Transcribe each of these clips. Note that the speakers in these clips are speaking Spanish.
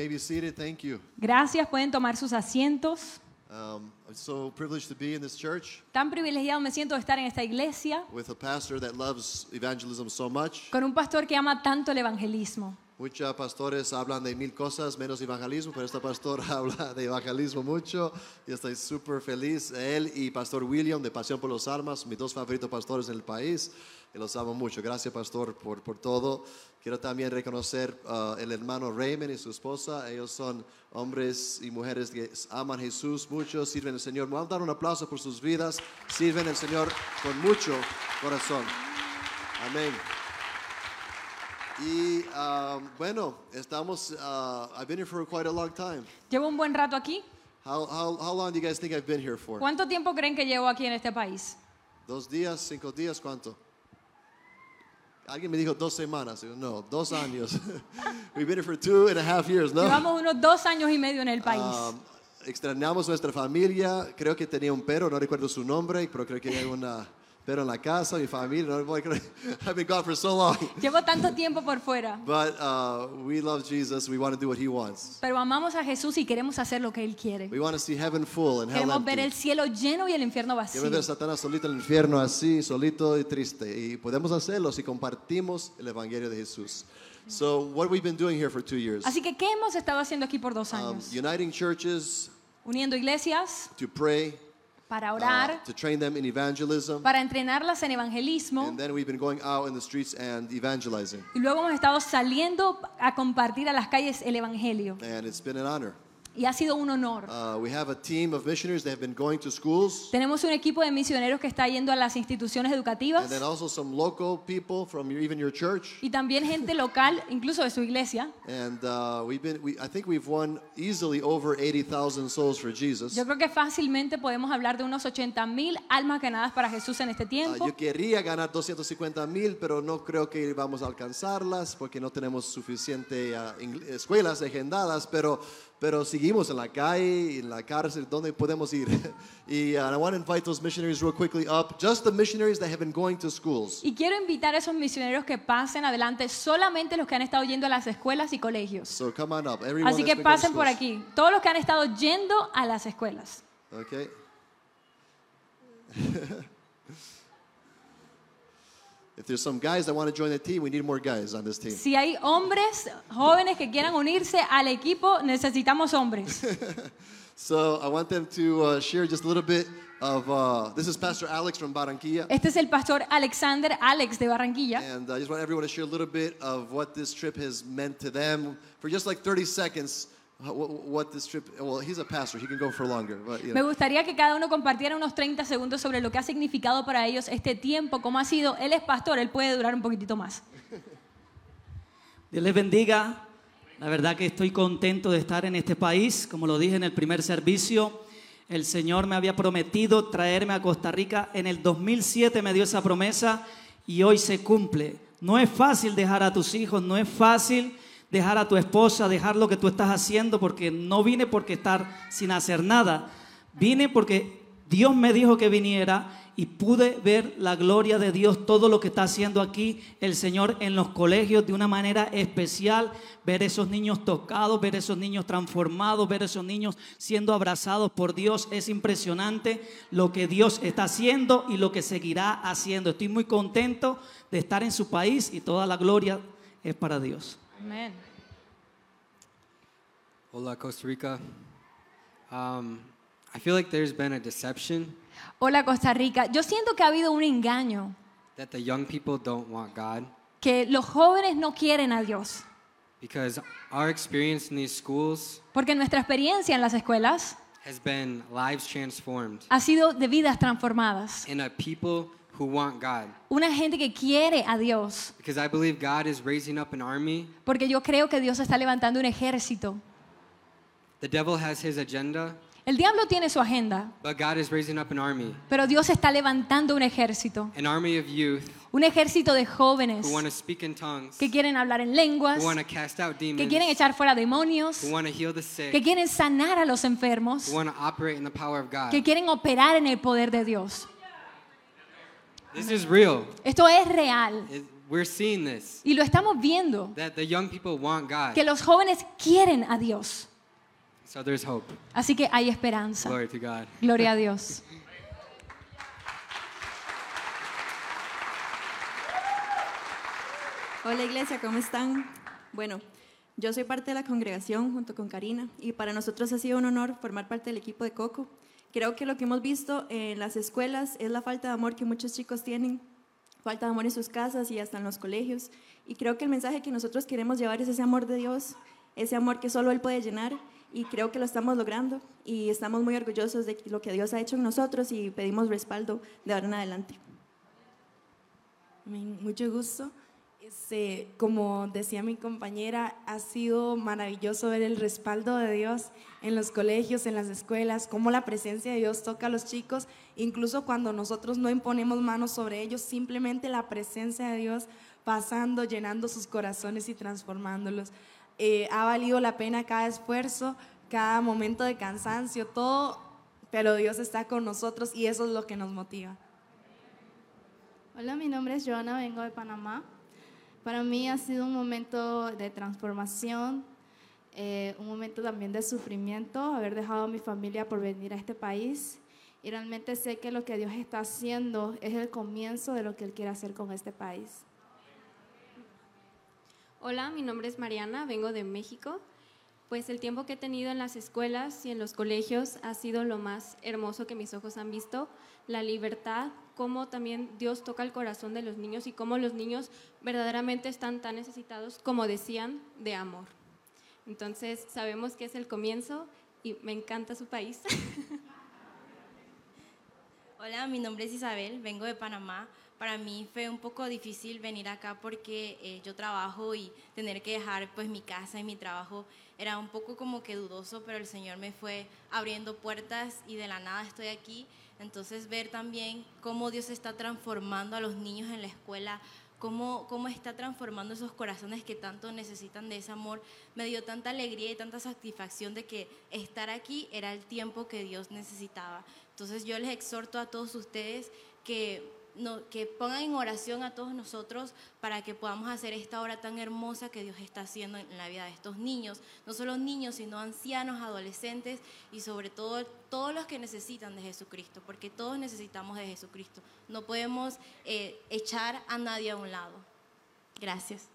may be seated. Thank you. Gracias, pueden tomar sus asientos. Um, I'm so privileged to be in this church Tan privilegiado me siento de estar en esta iglesia with a pastor that loves evangelism so much. con un pastor que ama tanto el evangelismo. Muchos pastores hablan de mil cosas menos evangelismo, pero este pastor habla de evangelismo mucho y estoy súper feliz. Él y Pastor William de Pasión por los Almas, mis dos favoritos pastores en el país, y los amo mucho. Gracias, Pastor, por, por todo. Quiero también reconocer uh, el hermano Raymond y su esposa. Ellos son hombres y mujeres que aman a Jesús mucho, sirven al Señor. Vamos a dar un aplauso por sus vidas. Sirven al Señor con mucho corazón. Amén. Y um, bueno, estamos. Uh, I've been here for quite a long time. Llevo un buen rato aquí. How, how, how long do you guys think I've been here for? ¿Cuánto tiempo creen que llevo aquí en este país? ¿Dos días? ¿Cinco días? ¿Cuánto? Alguien me dijo dos semanas. No, dos años. We've been here for two and a half years, ¿no? Llevamos unos dos años y medio en el país. Um, extrañamos nuestra familia. Creo que tenía un perro, no recuerdo su nombre, pero creo que hay una perro en la casa, mi familia. No, voy. I've been gone for so long. Llevo tanto tiempo por fuera. But uh, we love Jesus. We want to do what He wants. Pero amamos a Jesús y queremos hacer lo que Él quiere. We want to see heaven full and hell Queremos ver el empty. cielo lleno y el infierno vacío. Queremos ver a Satanás solito en el infierno así, solito y triste. Y podemos hacerlo si compartimos el Evangelio de Jesús. So, what we've been doing here for two years, Así que, ¿qué hemos estado haciendo aquí por dos um, años? uniting churches Uniendo iglesias to pray, para uh, orar, to train them in evangelism, para entrenarlas en evangelismo. and then we've been going out in the streets and evangelizing. Y luego hemos estado saliendo a compartir a las calles el evangelio. And it's been an honor. Y ha sido un honor. Uh, we have a team of missionaries that have been going to schools, Tenemos un equipo de misioneros que está yendo a las instituciones educativas and then also some local people from your, even your church. y también gente local, incluso de su iglesia. And uh, we've been, we, I think we've won easily over 80,000 souls for Jesus. Yo creo que fácilmente podemos hablar de unos 80 mil almas ganadas para Jesús en este Ah, tiempo. yo quería ganar 250 mil, pero no creo que vamos a alcanzarlas porque no tenemos suficiente ing- escuelas agendadas, pero, pero seguimos en la calle, en la cárcel, donde podemos ir. y ah, I want to invite those missionaries real quickly up, just the missionaries that have been going to schools. Y quiero invitar a esos misioneros que pasen adelante, solamente los que han estado yendo a las escuelas y colegios. So come on up. Everyone Así que pasen por aquí, todos los que han estado yendo a las escuelas. Okay. if there's some guys that want to join the team, we need more guys on this team. Si hay hombres jóvenes que quieran unirse al equipo, necesitamos hombres. So I want them to uh, share just a little bit of. Uh, this is Pastor Alex from Barranquilla, Este es el pastor Alexander Alex de Barranquilla. and I just want everyone to share a little bit of what this trip has meant to them for just like 30 seconds. What, what this trip? Well, he's a pastor; he can go for longer. But you Me gustaría que cada uno compartiera unos 30 segundos sobre lo que ha significado para ellos este tiempo, cómo ha sido. Él es pastor, él puede durar un poquitito más. Dios les bendiga. La verdad que estoy contento de estar en este país. Como lo dije en el primer servicio, el Señor me había prometido traerme a Costa Rica. En el 2007 me dio esa promesa y hoy se cumple. No es fácil dejar a tus hijos, no es fácil dejar a tu esposa, dejar lo que tú estás haciendo, porque no vine porque estar sin hacer nada. Vine porque Dios me dijo que viniera y pude ver la gloria de Dios, todo lo que está haciendo aquí el Señor en los colegios de una manera especial, ver esos niños tocados, ver esos niños transformados, ver esos niños siendo abrazados por Dios. Es impresionante lo que Dios está haciendo y lo que seguirá haciendo. Estoy muy contento de estar en su país y toda la gloria es para Dios. Amén. Hola, Costa Rica. Um, I feel like there's been a deception Hola Costa Rica. Yo siento que ha habido un engaño, that the young people don't want God que los jóvenes no quieren a Dios, because our experience in these schools porque nuestra experiencia en las escuelas has been lives transformed ha sido de vidas transformadas. and a people who want God. Una gente que quiere a Dios, Because I believe God is raising up an army. porque yo creo que Dios está levantando un ejército. The devil has his agenda, El diablo tiene su agenda, but God is raising up an army. pero Dios está levantando un ejército, An army of youth un ejército de jóvenes who want to speak in tongues, que quieren hablar en lenguas, who want to cast out que demons, quieren echar fuera demonios, who want to heal the que sick, quieren sanar a los enfermos, who want to operate in the power of God. que quieren operar en el poder de Dios. This is real. Esto es real. It- we're seeing this Y lo estamos viendo, that the young people want God. que los jóvenes quieren a Dios. So there's hope. Así que hay esperanza. Glory to God. Gloria a Dios. Hola iglesia, ¿cómo están? Bueno, yo soy parte de la congregación junto con Karina y para nosotros ha sido un honor formar parte del equipo de Coco. Creo que lo que hemos visto en las escuelas es la falta de amor que muchos chicos tienen, falta de amor en sus casas y hasta en los colegios. Y creo que el mensaje que nosotros queremos llevar es ese amor de Dios, ese amor que solo Él puede llenar y creo que lo estamos logrando y estamos muy orgullosos de lo que Dios ha hecho en nosotros y pedimos respaldo de ahora en adelante. Mucho gusto. Este, como decía mi compañera, ha sido maravilloso ver el respaldo de Dios en los colegios, en las escuelas, cómo la presencia de Dios toca a los chicos, incluso cuando nosotros no imponemos manos sobre ellos, simplemente la presencia de Dios pasando, llenando sus corazones y transformándolos. Eh, ha valido la pena cada esfuerzo, cada momento de cansancio, todo, pero Dios está con nosotros y eso es lo que nos motiva. Hola, mi nombre es Joana, vengo de Panamá. Para mí ha sido un momento de transformación, eh, un momento también de sufrimiento, haber dejado a mi familia por venir a este país. Y realmente sé que lo que Dios está haciendo es el comienzo de lo que Él quiere hacer con este país. Hola, mi nombre es Mariana, vengo de México. Pues el tiempo que he tenido en las escuelas y en los colegios ha sido lo más hermoso que mis ojos han visto. La libertad, cómo también Dios toca el corazón de los niños y cómo los niños verdaderamente están tan necesitados, como decían, de amor. Entonces sabemos que es el comienzo y me encanta su país. Hola, mi nombre es Isabel, vengo de Panamá. Para mí fue un poco difícil venir acá porque eh, yo trabajo y tener que dejar pues mi casa y mi trabajo era un poco como que dudoso, pero el Señor me fue abriendo puertas y de la nada estoy aquí. Entonces ver también cómo Dios está transformando a los niños en la escuela, cómo, cómo está transformando esos corazones que tanto necesitan de ese amor, me dio tanta alegría y tanta satisfacción de que estar aquí era el tiempo que Dios necesitaba. Entonces yo les exhorto a todos ustedes que no, que pongan en oración a todos nosotros para que podamos hacer esta obra tan hermosa que Dios está haciendo en la vida de estos niños, no solo niños, sino ancianos, adolescentes y sobre todo todos los que necesitan de Jesucristo, porque todos necesitamos de Jesucristo. No podemos eh, echar a nadie a un lado. Gracias.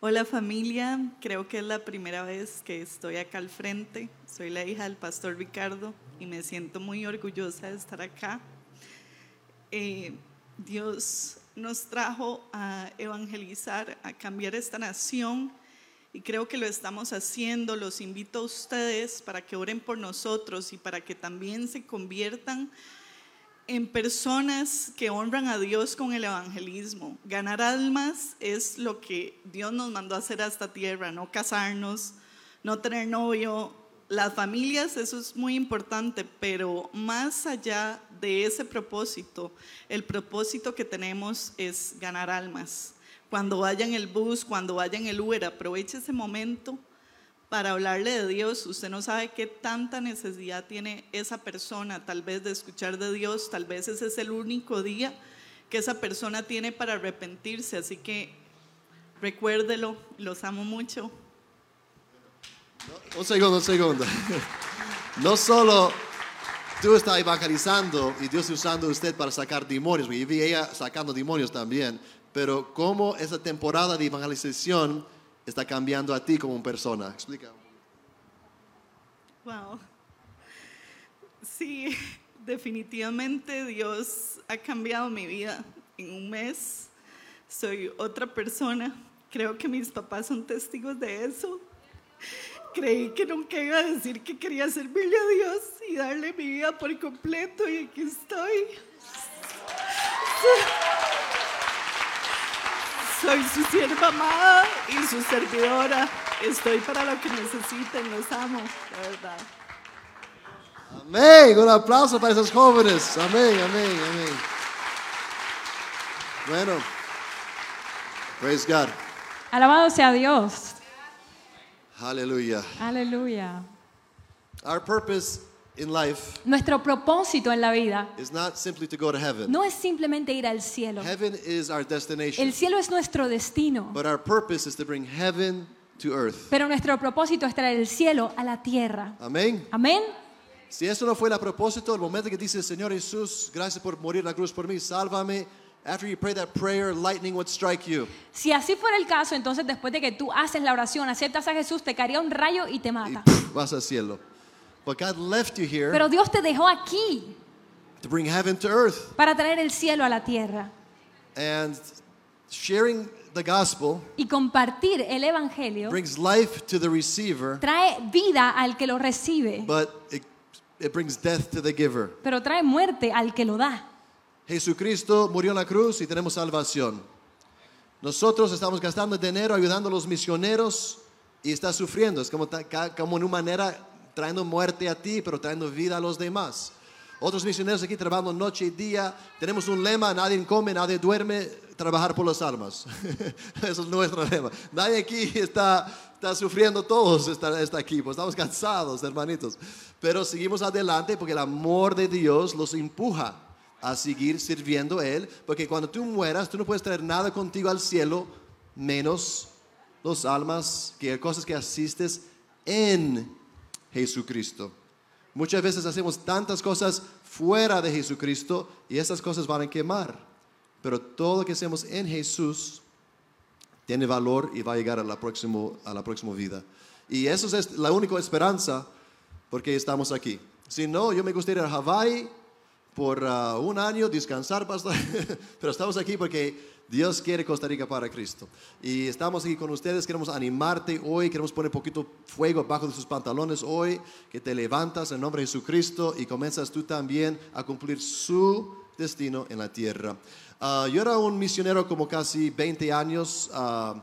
Hola familia, creo que es la primera vez que estoy acá al frente. Soy la hija del pastor Ricardo y me siento muy orgullosa de estar acá. Eh, Dios nos trajo a evangelizar, a cambiar esta nación y creo que lo estamos haciendo. Los invito a ustedes para que oren por nosotros y para que también se conviertan en personas que honran a Dios con el evangelismo. Ganar almas es lo que Dios nos mandó hacer a esta tierra, no casarnos, no tener novio. Las familias, eso es muy importante, pero más allá de ese propósito, el propósito que tenemos es ganar almas. Cuando vaya en el bus, cuando vaya en el Uber, aproveche ese momento para hablarle de Dios. Usted no sabe qué tanta necesidad tiene esa persona, tal vez de escuchar de Dios, tal vez ese es el único día que esa persona tiene para arrepentirse. Así que recuérdelo, los amo mucho. Un segundo, un segundo. No solo tú estás evangelizando y Dios usando a usted para sacar demonios, y vi ella sacando demonios también, pero cómo esa temporada de evangelización está cambiando a ti como persona. Explica. Wow. Sí, definitivamente Dios ha cambiado mi vida en un mes. Soy otra persona. Creo que mis papás son testigos de eso. Creí que nunca iba a decir que quería servirle a Dios y darle mi vida por completo y aquí estoy. Soy su sierva amada y su servidora. Estoy para lo que necesiten, los amo, la verdad. Amén. Un aplauso para esos jóvenes. Amén, amén, amén. Bueno, praise God. Alabado sea Dios. Hallelujah. Aleluya. Our purpose in life nuestro propósito en la vida, is not simply to go to heaven. no es simplemente ir al cielo. Heaven is our destination. El cielo es nuestro destino, But our purpose is to bring heaven to earth. pero nuestro propósito es traer el cielo a la tierra. Amén. Amén. Si eso no fue el propósito, el momento que dice, Señor Jesús, gracias por morir en la cruz por mí, sálvame. After you pray that prayer, lightning would strike you. Si así fuera el caso, entonces después de que tú haces la oración, aceptas a Jesús, te caería un rayo y te Y mata. pff, vas al cielo. But God left you here Pero Dios te dejó aquí to bring heaven to earth. para traer el cielo a la tierra And sharing the gospel y compartir el evangelio brings life to the receiver, trae vida al que lo recibe, but it, it brings death to the giver. pero trae muerte al que lo da. Jesucristo murió en la cruz y tenemos salvación. Nosotros estamos gastando dinero ayudando a los misioneros y está sufriendo. Es como, como una manera trayendo muerte a ti, pero trayendo vida a los demás. Otros misioneros aquí trabajando noche y día. Tenemos un lema, nadie come, nadie duerme, trabajar por las almas. Eso es nuestro lema. Nadie aquí está, está sufriendo, todos está, está aquí, pues estamos cansados, hermanitos. Pero seguimos adelante porque el amor de Dios los empuja a seguir sirviendo a Él, porque cuando tú mueras, tú no puedes traer nada contigo al cielo, menos los almas, que cosas que asistes en Jesucristo. Muchas veces hacemos tantas cosas fuera de Jesucristo y esas cosas van a quemar, pero todo lo que hacemos en Jesús tiene valor y va a llegar a la próxima, a la próxima vida. Y eso es la única esperanza porque estamos aquí. Si no, yo me gustaría ir a Hawái por ah, un año, descansar, pastor. pero estamos aquí porque Dios quiere Costa Rica para Cristo. Y estamos aquí con ustedes, queremos animarte hoy, queremos poner poquito fuego bajo de sus pantalones hoy, que te levantas en nombre de Jesucristo y comienzas tú también a cumplir su destino en la tierra. Ah, yo era un misionero como casi 20 años. ah,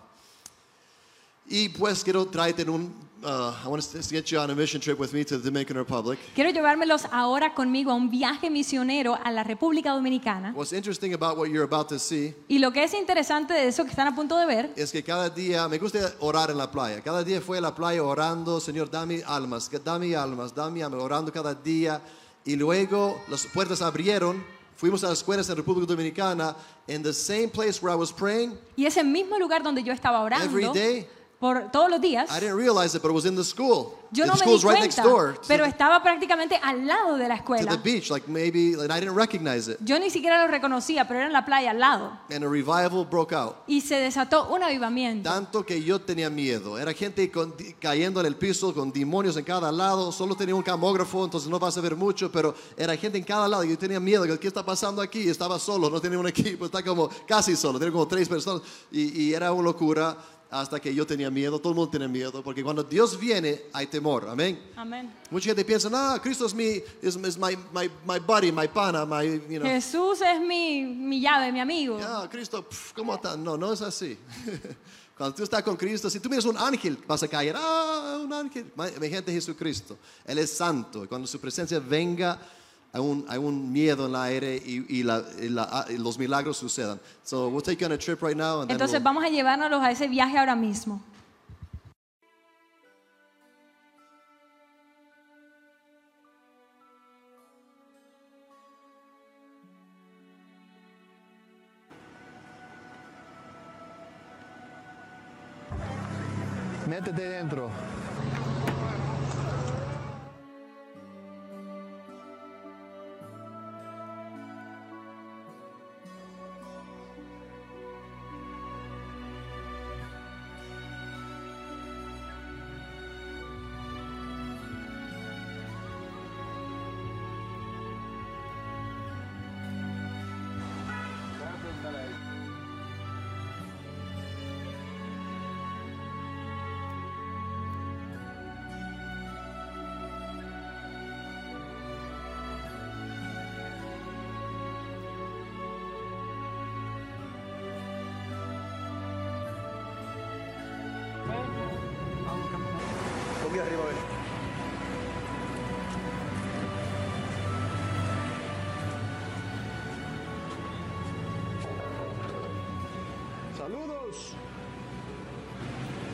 y pues quiero traerte en un, uh, I want to get you on a mission trip with me to the Dominican Republic. Quiero llevármelos ahora conmigo a un viaje misionero a la República Dominicana. What's interesting about what you're about to see Y lo que es interesante de eso que están a punto de ver es que cada día, me gusta orar en la playa. Cada día fue a la playa orando, Señor, dame almas, que- dame almas, dame almas, orando cada día. Y luego las puertas abrieron, fuimos a las escuelas en República Dominicana, in the same place where I was praying y ese mismo lugar donde yo estaba orando every day. Por todos los días. I didn't realize it, but it was in the school. Yo the no me di right next cuenta, door pero the, estaba prácticamente al lado de la to the escuela. beach, like maybe, and I didn't recognize it. Yo ni siquiera lo reconocía, pero era en la playa al lado. And a revival broke out. Y se desató un avivamiento. Tanto que yo tenía miedo. Era gente con- cayendo en el piso con demonios en cada lado. Solo tenía un camógrafo, entonces no vas a ver mucho, pero era gente en cada lado. Yo tenía miedo. ¿Qué está pasando aquí? Estaba solo, no tenía un equipo. Está como casi solo. Tenía como tres personas. Y, y era una locura hasta que yo tenía miedo. Todo el mundo tiene miedo. Porque cuando Dios viene, hay temor. Amén. Amén. Mucha gente piensa, no, Cristo es mi, is, is my, my, my buddy, my pana, my, you know. Jesús es mi, mi llave, mi amigo. Ah, Cristo, pf, ¿cómo está? No, no es así. Cuando tú estás con Cristo, si tú miras un ángel, vas a caer. Ah, un ángel. Mi gente, Jesucristo. Él es santo. Y cuando su presencia venga, hay un, hay un miedo en el aire y, y la- y la- ah, y los milagros sucedan. So we'll take you on a trip right now. And Entonces we'll- vamos a llevárnoslos a ese viaje ahora mismo. Métete dentro. Saludos.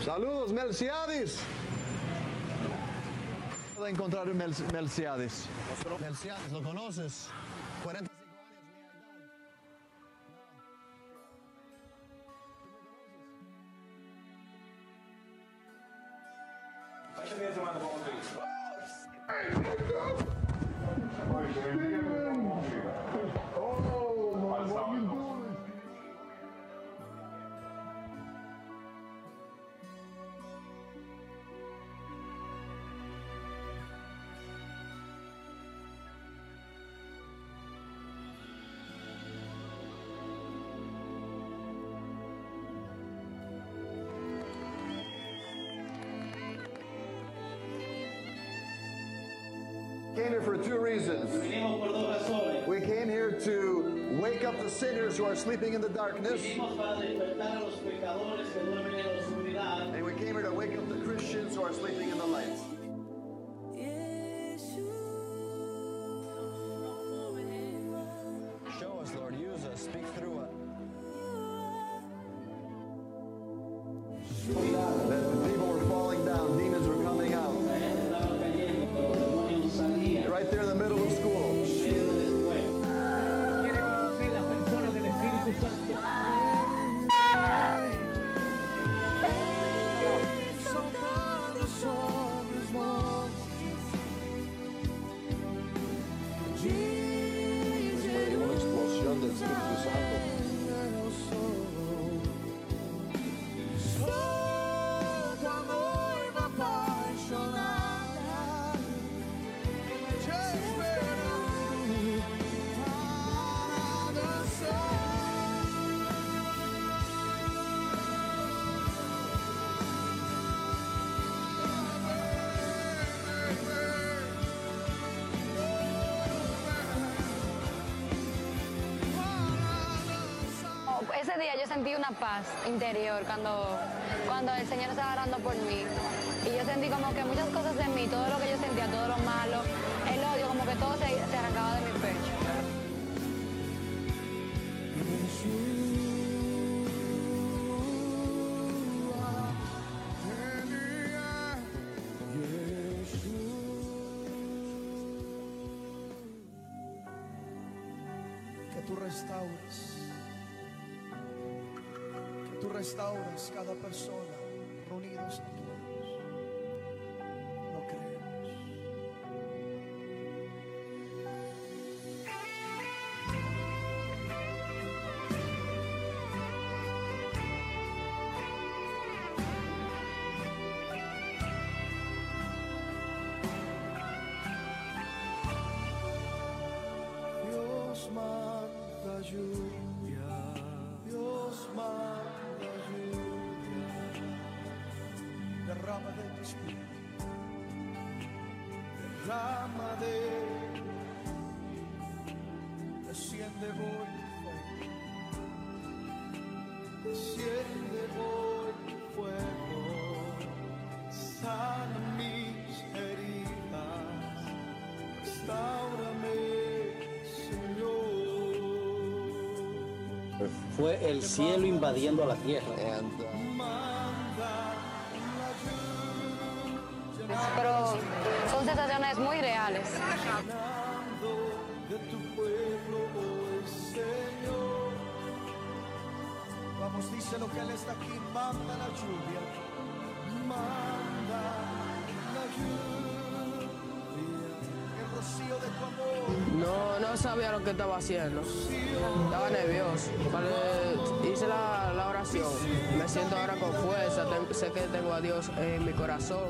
Saludos, Melciadis. puedo encontrar Mel- Melciades? Melciades, ¿lo conoces? Sinners who are sleeping in the darkness. Sentí una paz interior cuando, restaures cada persona reunidos aquí. Lo creemos. Dios manda lluvia, derrama de desciende hoy desciende hoy fuego, sana mis heridas, restaurame, Señor. Fue el cielo invadiendo a la tierra. Manda la lluvia, el rocío de tu amor. No, no sabía lo que estaba haciendo. Estaba nervioso. Cuando hice la, la oración, me siento ahora con fuerza. Sé que tengo a Dios en mi corazón.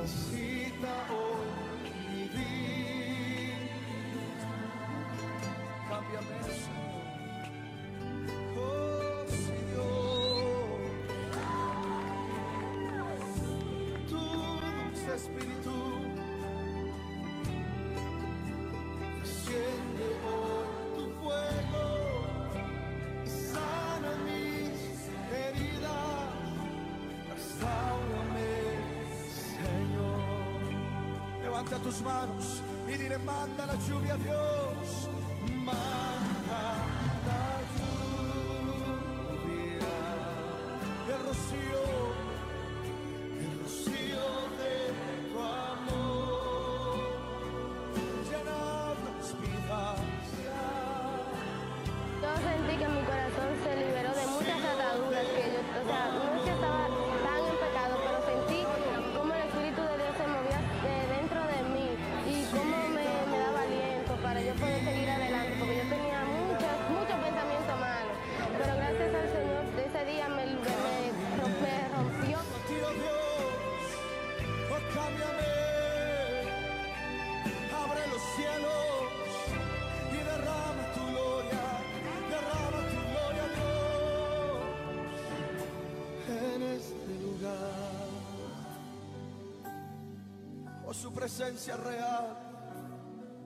Su presencia real.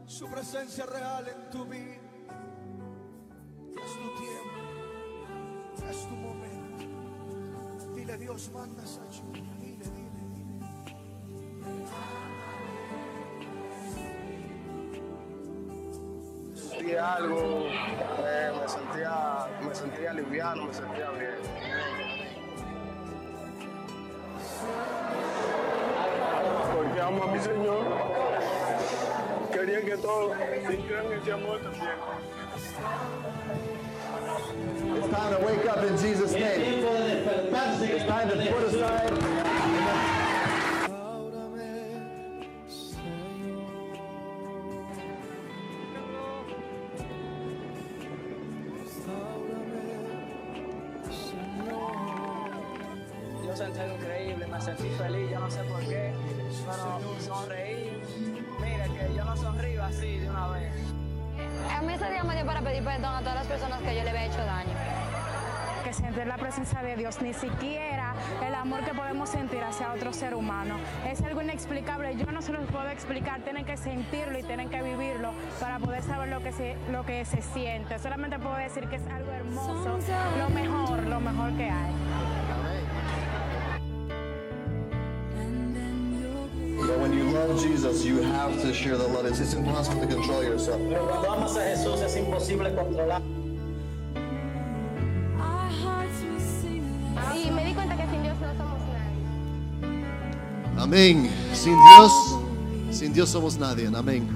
Su presencia real en tu vida. Es tu tiempo. Es tu momento. Dile, Dios, manda esa lluvia. Dile, dile, Sentí algo, eh, me, sentía, me sentía liviano, me sentía bien. Amo a mi Señor. Que todos sintieran ese amor también. It's time to wake up in Jesus' name. It's time to put aside. La presencia de Dios, ni siquiera el amor que podemos sentir hacia otro ser humano. Es algo inexplicable, yo no se los puedo explicar, tienen que sentirlo y tienen que vivirlo para poder saber lo que se, lo que se siente. Solamente puedo decir que es algo hermoso, lo mejor, lo mejor que hay. But when you love Jesus, you have to share the love. It's, it's impossible to control yourself. Pero cuando amas a Jesús es imposible controlar. Amén. Sin Dios, sin Dios somos nadie. Amén.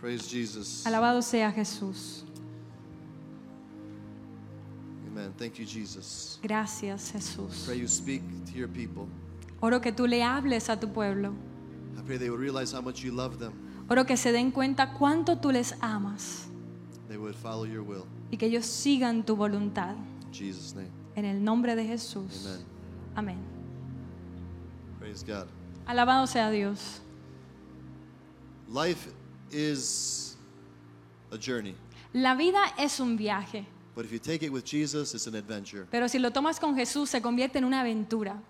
Praise Jesus. Alabado sea Jesús. Amen. Thank you, Jesus. Gracias, Jesús. Pray you speak to your people. Oro que tú le hables a tu pueblo. I pray they would realize how much you love them. Oro que se den cuenta cuánto tú les amas They would follow your will. y que ellos sigan tu voluntad. In Jesus' name. En el nombre de Jesús. Amén. Praise God. Alabado sea Dios. Life is a journey. La vida es un viaje, But if you take it with Jesus, it's an adventure. pero si lo tomas con Jesús se convierte en una aventura.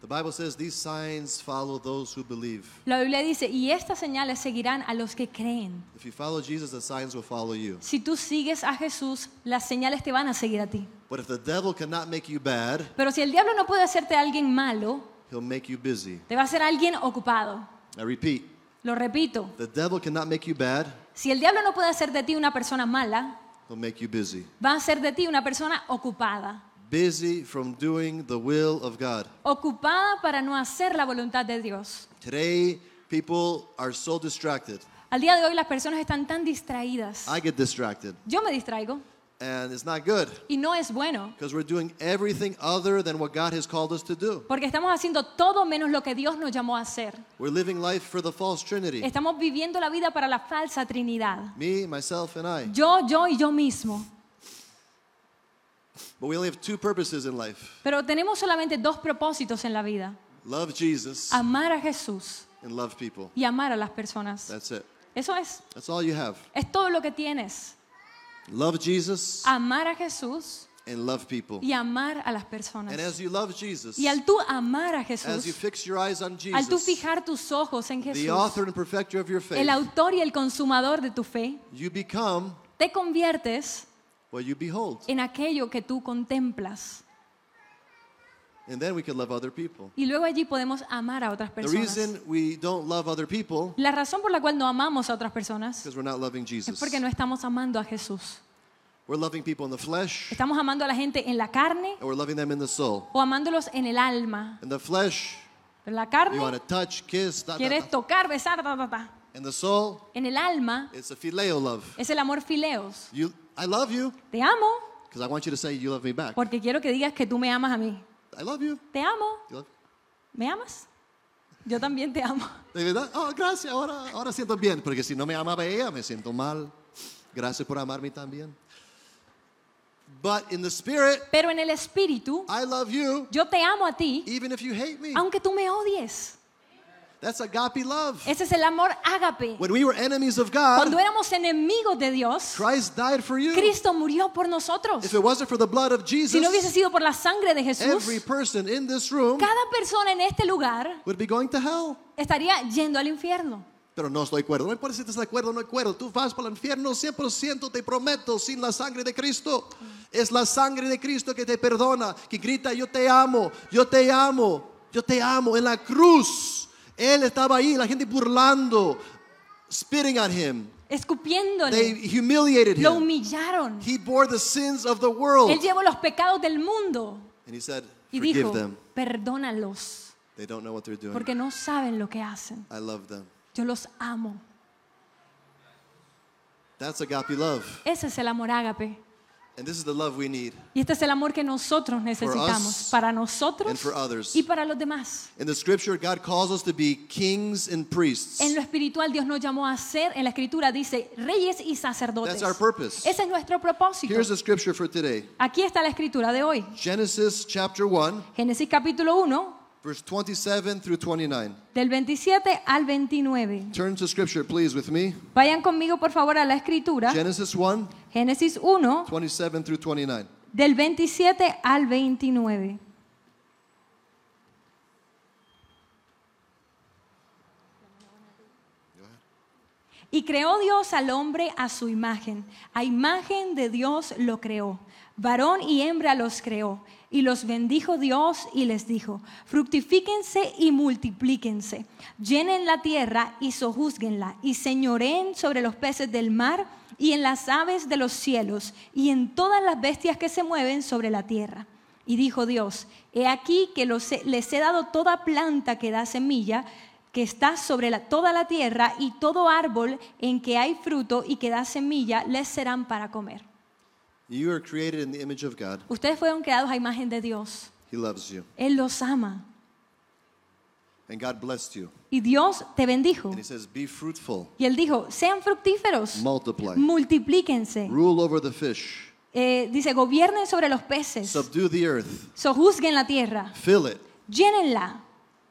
The Bible says these signs follow those who believe. La Biblia dice, y estas señales seguirán a los que creen. If you follow Jesus, the signs will follow you. Si tú sigues a Jesús, las señales te van a seguir a ti. But if the devil cannot make you bad, Pero si el diablo no puede hacerte alguien malo, he'll make you busy. te va a hacer alguien ocupado. I repeat, Lo repito, the devil cannot make you bad, si el diablo no puede hacer de ti una persona mala, he'll make you busy. va a hacer de ti una persona ocupada. Busy from doing the will of God. Ocupada para no hacer la voluntad de Dios. Today, people are so distracted. Al día de hoy las personas están tan distraídas. I get distracted, Yo me distraigo and it's not good y no es bueno. because we're doing everything other than what God has called us to do. Porque estamos haciendo todo menos lo que Dios nos llamó a hacer. We're living life for the false Trinity. Estamos viviendo la vida para la falsa Trinidad. Me, myself, and I. Yo, yo y yo mismo. But we only have two purposes in life Pero tenemos solamente dos propósitos en la vida. love Jesus Amar a Jesús and love people. y amar a las personas. That's it. Eso es. That's all you have. Es todo lo que tienes. Love Jesus Amar a Jesús and love people. y amar a las personas. And as you love Jesus, Y al tú amar a as you Jesús, fix your eyes on al tú Jesus, fijar tus ojos en the Jesús, author and perfecter of your faith, el autor y el consumador de tu fe, you become te conviertes what you behold. en aquello que tú contemplas. And then we can love other people. Y luego allí podemos amar a otras The personas. reason we don't love other people La razón por la cual no amamos a otras personas because we're not loving es Jesus. porque no estamos amando a Jesús. We're loving people in the flesh, Estamos amando a la gente en la carne and we're loving them in the soul. o amándolos en el alma. In the flesh, En la you carne want to touch, kiss, da, da, quieres da. tocar, besar, ta, ta, ta. In the soul, En el alma it's a phileo love. es el amor fileos. You, I love you Te amo because I want you to say you love me back. porque quiero que digas que tú me amas a mí. I love you. Te amo. You love- ¿Me amas? Yo también te amo. De verdad, oh, gracias, ahora, ahora siento bien, porque si no me amaba ella, me siento mal. Gracias por amarme también. But in the spirit, Pero en el espíritu, I love you yo te amo a ti, even if you hate me. aunque tú me odies. That's agape love. Ese es el amor ágape. When we were enemies of God, Cuando éramos enemigos de Dios, Christ died for you. Cristo murió por nosotros. If it wasn't for the blood of Si Jesus, no hubiese sido por la sangre de Jesús, every person in this room cada persona en este lugar would be going to hell. estaría yendo al infierno. Pero no estoy de acuerdo. No importa si estás de acuerdo o no de acuerdo. Tú vas para el infierno 100%, te prometo, sin la sangre de Cristo. Es la sangre de Cristo que te perdona, que grita, yo te amo, yo te amo, yo te amo. En la cruz, Él estaba ahí, la gente burlando, spitting at Him. They Escupiéndole, humiliated lo Him. humillaron. He bore the sins of the world. Él llevó los pecados del mundo And He said, y forgive dijo, them. perdónalos, They don't know what they're doing. porque no saben lo que hacen. I love them. Yo los amo. That's agape love. Ese es el amor ágape. And this is the love we need. Y este es el amor que nosotros necesitamos us para and nosotros for others. y para los demás. In the scripture, God calls us to be kings and priests. En lo espiritual Dios nos llamó a ser, en la escritura dice, reyes y sacerdotes. That's our purpose. Ese es nuestro propósito. Here's the scripture for today Aquí está la escritura de hoy. Genesis chapter 1, Génesis capítulo 1, verse 27 through 29. del 27 al 29. Turn to scripture, please, with me. Vayan conmigo por favor a la escritura. Genesis 1, Génesis 1, 27 through 29. del 27 al 29. Y creó Dios al hombre a su imagen. A imagen de Dios lo creó. Varón y hembra los creó. Y los bendijo Dios y les dijo, fructifíquense y multiplíquense. Llenen la tierra y sojúzguenla. Y señoreen sobre los peces del mar y en las aves de los cielos y en todas las bestias que se mueven sobre la tierra. Y dijo Dios, he aquí que les he dado toda planta que da semilla, que está sobre toda la tierra, y todo árbol en que hay fruto y que da semilla, les serán para comer. You are created in the image of God. Ustedes fueron creados a imagen de Dios. He loves you. Él los ama. And God blessed you. Y Dios te bendijo. And He says, Be fruitful, Y Él dijo, sean fructíferos, multiply, multiplíquense. rule over the fish, Eh, dice, gobiernen sobre los peces, subdue the earth, sojuzguen la tierra, fill it. llénenla.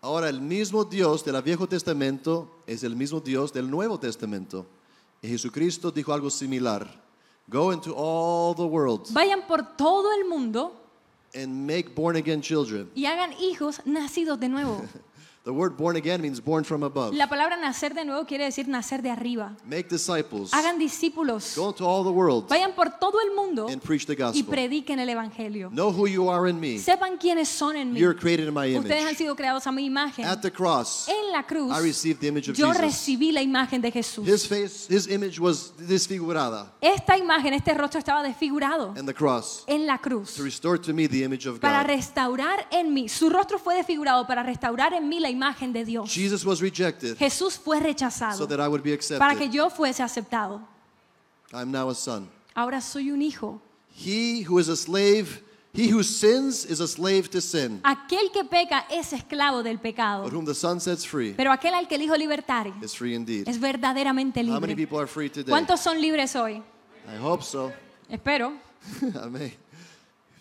Ahora, el mismo Dios del Viejo Testamento es el mismo Dios del Nuevo Testamento. Y Jesucristo dijo algo similar. Go into all the world Vayan por todo el mundo and make born again children. y hagan hijos nacidos de nuevo. The word born again means born from above. La palabra nacer de nuevo quiere decir nacer de arriba. Make disciples. Hagan discípulos. Go into all the world Vayan por todo el mundo and preach the y gospel. prediquen el evangelio. Know who you are in me. Sepan quiénes son en mí. You're created in my Ustedes han image. sido creados a mi imagen. At the cross, En la cruz I received the image of yo Jesus. recibí la imagen de Jesús. His face, his image was desfigurada Esta imagen, este rostro estaba desfigurado in the cross en la cruz. to restore to me the image of Para God. restaurar en mí, su rostro fue desfigurado para restaurar en mí la imagen de Dios. Jesus was rejected Jesús fue so rechazado that I would be para que accepted. yo fuese aceptado. I'm now a son. Ahora soy un hijo. He who is a slave, he who sins is a slave to sin. Aquel que peca es esclavo del pecado, But whom the son sets free pero aquel al que el Hijo libertare is free indeed. es verdaderamente How many libre. people are free today? ¿Cuántos son libres hoy? I hope so. Espero. Amén.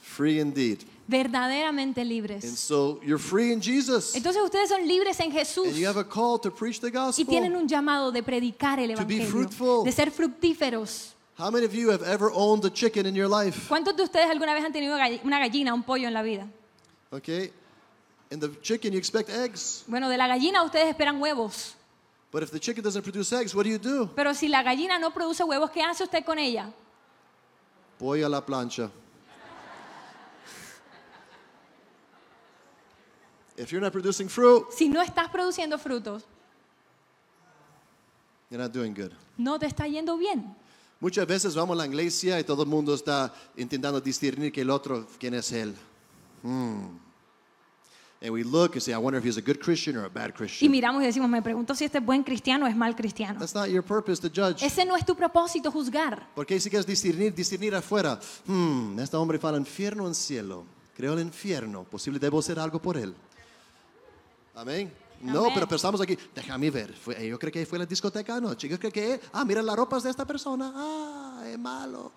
Free indeed. Verdaderamente And libres. so you're free in Jesus. Entonces ustedes son libres en Jesús And you have a call to preach the y tienen un llamado de predicar el evangelio, fruitful. de ser fructíferos. How many of you have ever owned a chicken in your life? ¿Cuántos de ustedes alguna vez han tenido una gallina, un pollo en la vida? Okay? In the chicken, you expect eggs. Bueno, de la gallina ustedes esperan huevos, But if the chicken doesn't produce eggs, what do you do? pero si la gallina no produce huevos, ¿qué hace usted con ella? Pollo a la plancha. If you're not producing fruit, Si no estás produciendo frutos, you're not doing good. no te está yendo bien. Muchas veces vamos a la iglesia y todo el mundo está intentando discernir que el otro, quién es él. Hmm. And we look and say, I wonder if he's a good Christian or a bad Y Christian. miramos y decimos, me pregunto si este es buen cristiano o es mal cristiano. That's not your purpose to judge. Ese no es tu propósito juzgar. Porque si quieres discernir, discernir afuera. Hmm, este hombre al infierno o en cielo. Creo en el infierno. Posible debo hacer algo por él. Amén. No, Amén. pero pensamos aquí, déjame ver. Fue- yo creo que fue la discoteca anoche. Yo creo que, ah, mira las ropas de esta persona. Ah, es malo.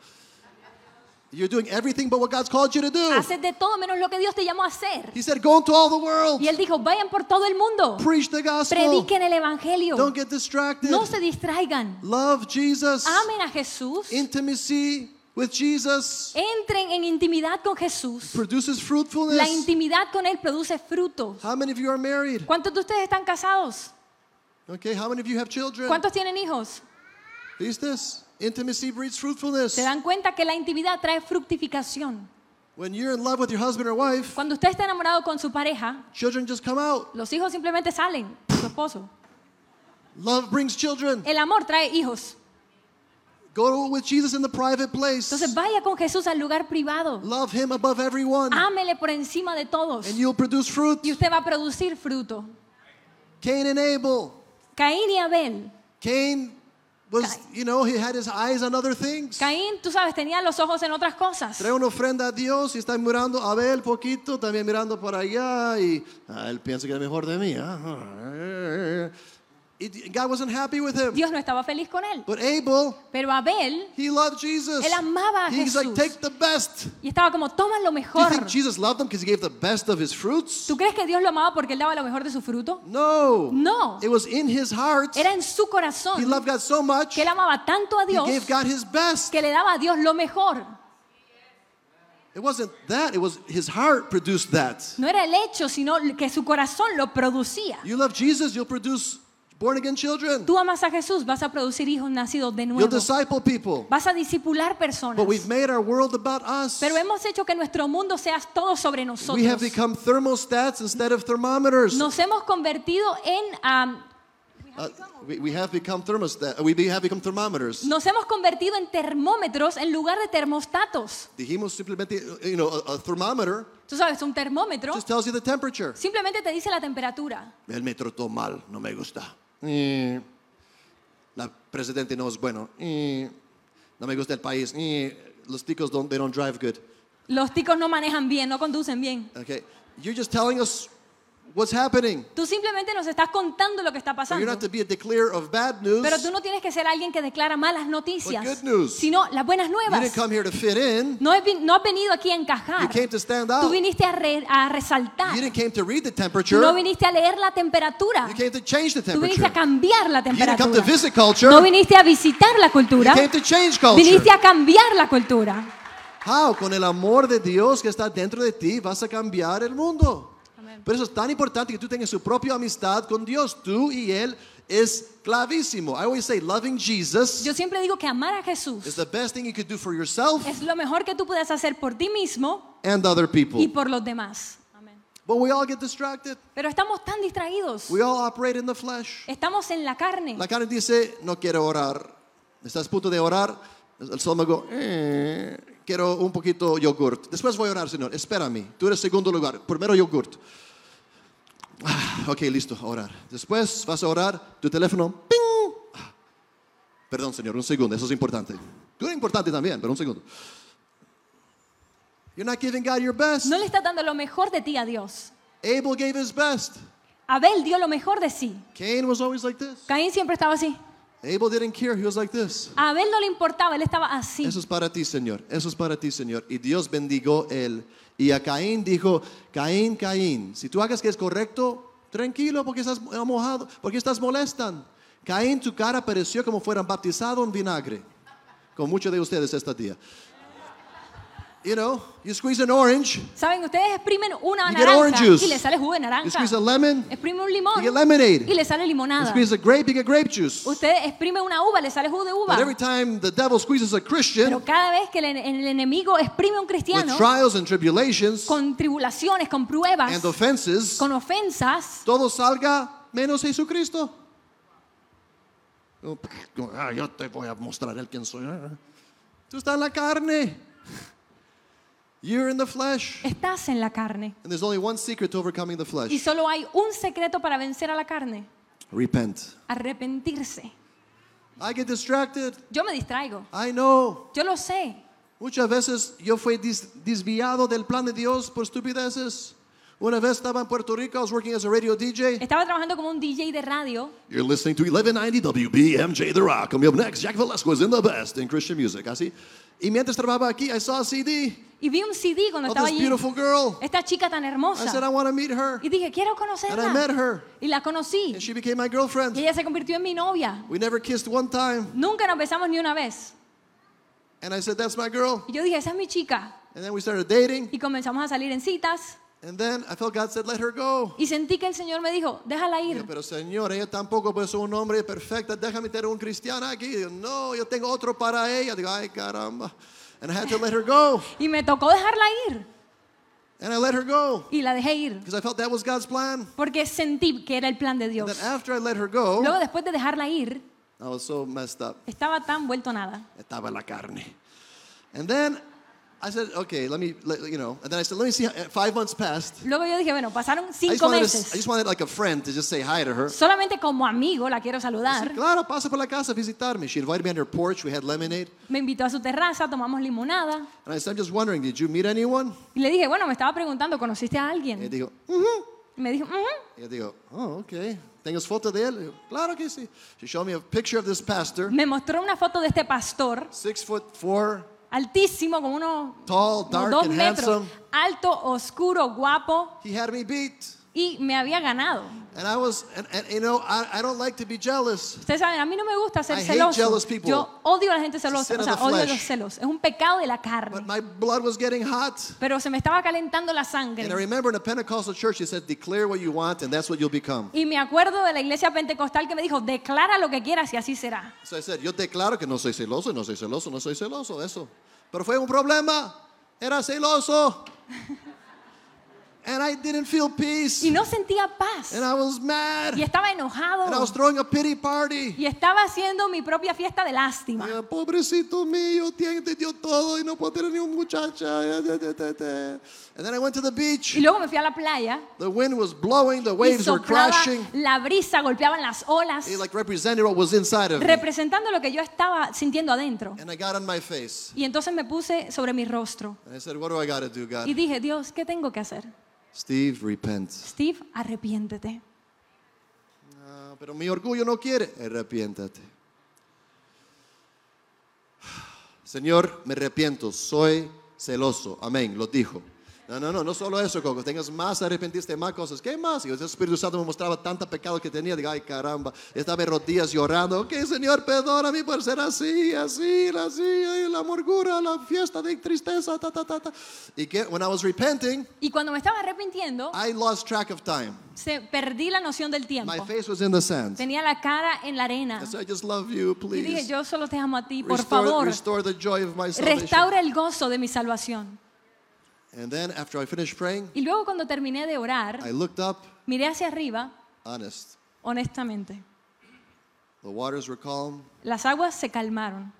You're doing everything but what God's called you to do. Haces de todo menos lo que Dios te llamó a hacer. He said, Go into all the world. Y él dijo, vayan por todo el mundo. Preach the gospel. Prediquen el evangelio. Don't get distracted. No se distraigan. Love Jesus. Amen a Jesús. Intimacy with Jesus Entren en intimidad con Jesús. produces fruitfulness. La intimidad con Él produce frutos. How many of you are married? ¿Cuántos de ustedes están casados? Okay, how many of you have children? ¿Cuántos tienen hijos? ¿Vistes? Intimacy breeds fruitfulness. Se dan cuenta que la intimidad trae fructificación. When you're in love with your husband or wife, Cuando usted está enamorado con su pareja, children just come out. los hijos simplemente salen, su esposo. Love brings children. El amor trae hijos. Go with Jesus in the private place. Entonces vaya con Jesús al lugar privado. Love him above everyone. Ámele por encima de todos. And you'll produce fruit. Y usted va a producir fruto. Cain and Abel. Caín y Abel. Cain was, you know, he had his eyes on other things. Caín, tú sabes, tenía los ojos en otras cosas. Trae una ofrenda a Dios y está mirando a Abel poquito, también mirando por allá y ah, él piensa que es mejor de mí. ah. It- God wasn't happy with him. Dios no estaba feliz con él. But Abel, Pero Abel, he loved Jesus. él amaba a He's like, Jesús. take the best. Y estaba como, toma lo Do you mejor. think Jesus loved him because he gave the best of his fruits? ¿Tú crees que Dios lo amaba porque él daba lo mejor de su fruto? No. No. It was in his heart. Era en su He corazón loved God so much. que él amaba tanto a He Dios gave God his best. que le daba a Dios lo mejor. It wasn't that. It was his heart produced that. No era el hecho, sino que su corazón lo producía. You love Jesus, you'll produce born again children. Tú amas a Jesús, vas a producir hijos nacidos de You'll nuevo. disciple people. Vas a discipular personas. But we've made our world about us. Pero hemos hecho que nuestro mundo sea todo sobre We nosotros. have become thermostats instead of thermometers. Nos hemos convertido en am, Uh, we, we have become thermostat. We have become thermometers. nos hemos convertido en termómetros en lugar de termostatos. Dijimos simplemente, you know, a, a thermometer Tú sabes, un termómetro just tells you the temperature. simplemente te dice la temperatura. Él me trató mal, no me gusta. Eh, La presidente no es bueno. Eh, No me gusta el país. Eh, Los ticos don't, they don't drive good. Los ticos no manejan bien, no conducen bien. Okay, you're just telling us what's happening. Tú simplemente nos estás contando lo que está pasando. not to be a declarer of bad news. Pero tú no tienes que ser alguien que declara malas noticias, But good news. sino las buenas You nuevas. didn't come here to fit in. No, he no has venido aquí a encajar. You came to stand Tú out. viniste a, re- a resaltar. You didn't came to read the temperature. No viniste a leer la temperatura. You came to change the Tú viniste a temperature. cambiar la You didn't come to temperatura. visit culture. No viniste a visitar la cultura. You came to change culture. Viniste a cambiar la cultura. How? Con el amor de Dios que está dentro de ti vas a cambiar el mundo. Por eso es tan importante que tú tengas su propia amistad con Dios. Tú y Él es clavísimo. I always say loving Jesus Yo siempre digo que amar a Jesús is the best thing you could do for yourself es lo mejor que tú puedes hacer por ti mismo and other people. y por los demás. But we all get distracted. Pero estamos tan distraídos. We all operate in the flesh. Estamos en la carne. La carne dice, no quiero orar. Estás a punto de orar. El estómago, eh, quiero un poquito yogurt. Después voy a orar, Señor. Espérame. Tú eres segundo lugar. Primero yogurt. Ah, ok, listo, a orar. Después vas a orar. Tu teléfono, ¡ping! Ah, Perdón, Señor, un segundo. Eso es importante. Tú eres importante también, pero un segundo. You're not giving God your best. No le estás dando lo mejor de ti a Dios. Abel gave his best. Abel dio lo mejor de sí. Cain was always like this. Caín siempre estaba así. Abel didn't care. He was like this. A Abel no le importaba, él estaba así. Eso es para ti, Señor. Eso es para ti, Señor. Y Dios bendigó él. Y a Caín dijo, Caín, Caín, si tú hagas que es correcto, tranquilo, porque estás mojado, porque estás molestan. Caín, tu cara pareció como fueran bautizado en vinagre. Con muchos de ustedes este día. You know, you squeeze an orange, Saben, ustedes exprimen una You get orange naranja juice. y le sale jugo de you naranja. squeeze a lemon, Exprime un limón you get lemonade. y le sale You limonada. squeeze a grape, you get grape juice. Usted exprime una uva, le sale jugo de uva. But every time the devil squeezes a Christian Pero cada vez que el, el enemigo exprime a un with cristiano trials and tribulations con tribulaciones, con pruebas, and offenses, con ofensas, todo salga menos Jesucristo. Ah, yo te voy a mostrar el quién soy. Ah. Tú estás en la carne. You're in the flesh. estás en la carne. And there's only one secret to overcoming the Y flesh. solo hay un secreto para vencer a la carne, Repent. arrepentirse. I get distracted. Yo me distraigo, I know. yo lo sé. Muchas veces yo fui desviado del plan de Dios por estupideces. Una vez estaba en Puerto Rico, I was working as a radio DJ. Estaba trabajando como un DJ de radio You're listening to 1190 WBMJ The Rock. Coming up next, Jack Velasco is in the best in Christian music. Así. Y mientras trabajaba aquí, I saw a CD. y vi un CD cuando Oh, estaba this allí. beautiful girl. Esta chica tan I said, I hermosa. want to meet her. Y dije, quiero And I conocerla. met her. Y la conocí. And she became my girlfriend. Y ella se convirtió en mi novia. We never kissed one time. Nunca nos besamos ni una vez. And I said, that's my girl. Y yo dije, esa es mi chica. And then we started dating. Y comenzamos a salir en citas. And then I felt God said, let her go. Y sentí que el Señor me dijo, déjala ir. Pero Señor, ella tampoco un hombre perfecto. Déjame tener un cristiano aquí. Digo, no, yo tengo otro para ella. Digo, ay, caramba. And I had to let her go. Y me tocó dejarla ir. And I let her go. Y la dejé ir. Because I felt that was God's plan. Porque sentí que era el plan de And Dios. then after I let her go, Luego, después de dejarla ir, I was so messed up. estaba tan vuelto nada. Estaba la carne. And then I said, okay, let me, let, you know. And then I said, let me see. How, five months passed. Luego yo dije, bueno, pasaron I just, cinco wanted to- meses. I just wanted like a friend to just say hi to her. Solamente como amigo la quiero saludar. claro, pasa por la casa a visitarme. She invited me on her porch. We had lemonade. Me invitó a su terraza, tomamos limonada. And I said, I'm just wondering, did you meet anyone? Y le dije, bueno, me estaba preguntando, ¿conociste a Y alguien? Y me dijo, "Ujú". y yo digo, oh, okay. ¿Tengas foto de él? Claro que sí. She showed me a picture of this pastor, me mostró una foto de este pastor, six foot four, altísimo, como unos tall, como dark, dos and metros, handsome. alto, oscuro, guapo, He had me beat. Y me había ganado. And I was, and, and you know, I, I don't like to be jealous. Ustedes saben, a mí no me gusta ser I hate celoso. people. Yo odio a la gente celosa, sin o of sea, the odio flesh. los celos. Es un pecado de la carne. My blood was getting hot. Pero se me estaba calentando la And I sangre. remember in a Pentecostal church, he said, declare what you want, and that's what you'll become. Y me acuerdo de la iglesia pentecostal que me dijo, declara lo que quieras y así será. So I said, yo declaro que no soy celoso, no soy celoso, no soy celoso, eso. Pero fue un problema. Era celoso. And I didn't feel peace. Y no sentía paz. And I was mad. Y estaba enojado. And I was throwing a pity party. Y estaba haciendo mi propia fiesta de lástima. Yeah, Pobrecito mío, tiene te dio todo y no puedo tener ni un muchacha. And then I went to the beach. Y luego me fui a la playa. The wind was blowing, the Y waves were soplaba crashing. la brisa, golpeaban las olas, It like represented what was inside of me. representando lo que yo estaba sintiendo adentro. And I got on my face. Y entonces me puse sobre mi rostro And I said, what do I got to do, God? y dije, Dios, ¿qué tengo que hacer? Steve, repent. Steve, arrepiéntete. Pero mi orgullo no quiere. Arrepiéntate. Señor, me arrepiento, soy celoso. Amén, lo dijo. No, no, no, no solo eso, Coco. Tengas más arrepentiste más cosas. ¿Qué más? Y el Espíritu Santo me mostraba tanta pecado que tenía. Digo, ay, caramba. Estaba en rodillas llorando. Ok, Señor, perdóname por ser así, así, así. ay, la amargura, la fiesta de tristeza, ta, ta, ta, ta. Y que, when I was repenting, Y cuando me estaba arrepintiendo, I lost track of time. se perdí la noción del tiempo. My face was in the sand. Tenía la cara en la arena. I said, I just love you, Y dije, please. yo solo te amo a ti, por Restore, favor. restore the joy of my salvation. Restaura el gozo de mi salvación. And then after I finished praying, Y luego cuando terminé de orar, I looked up, miré hacia arriba, honest. honestamente. The waters were calm, Las aguas se calmaron.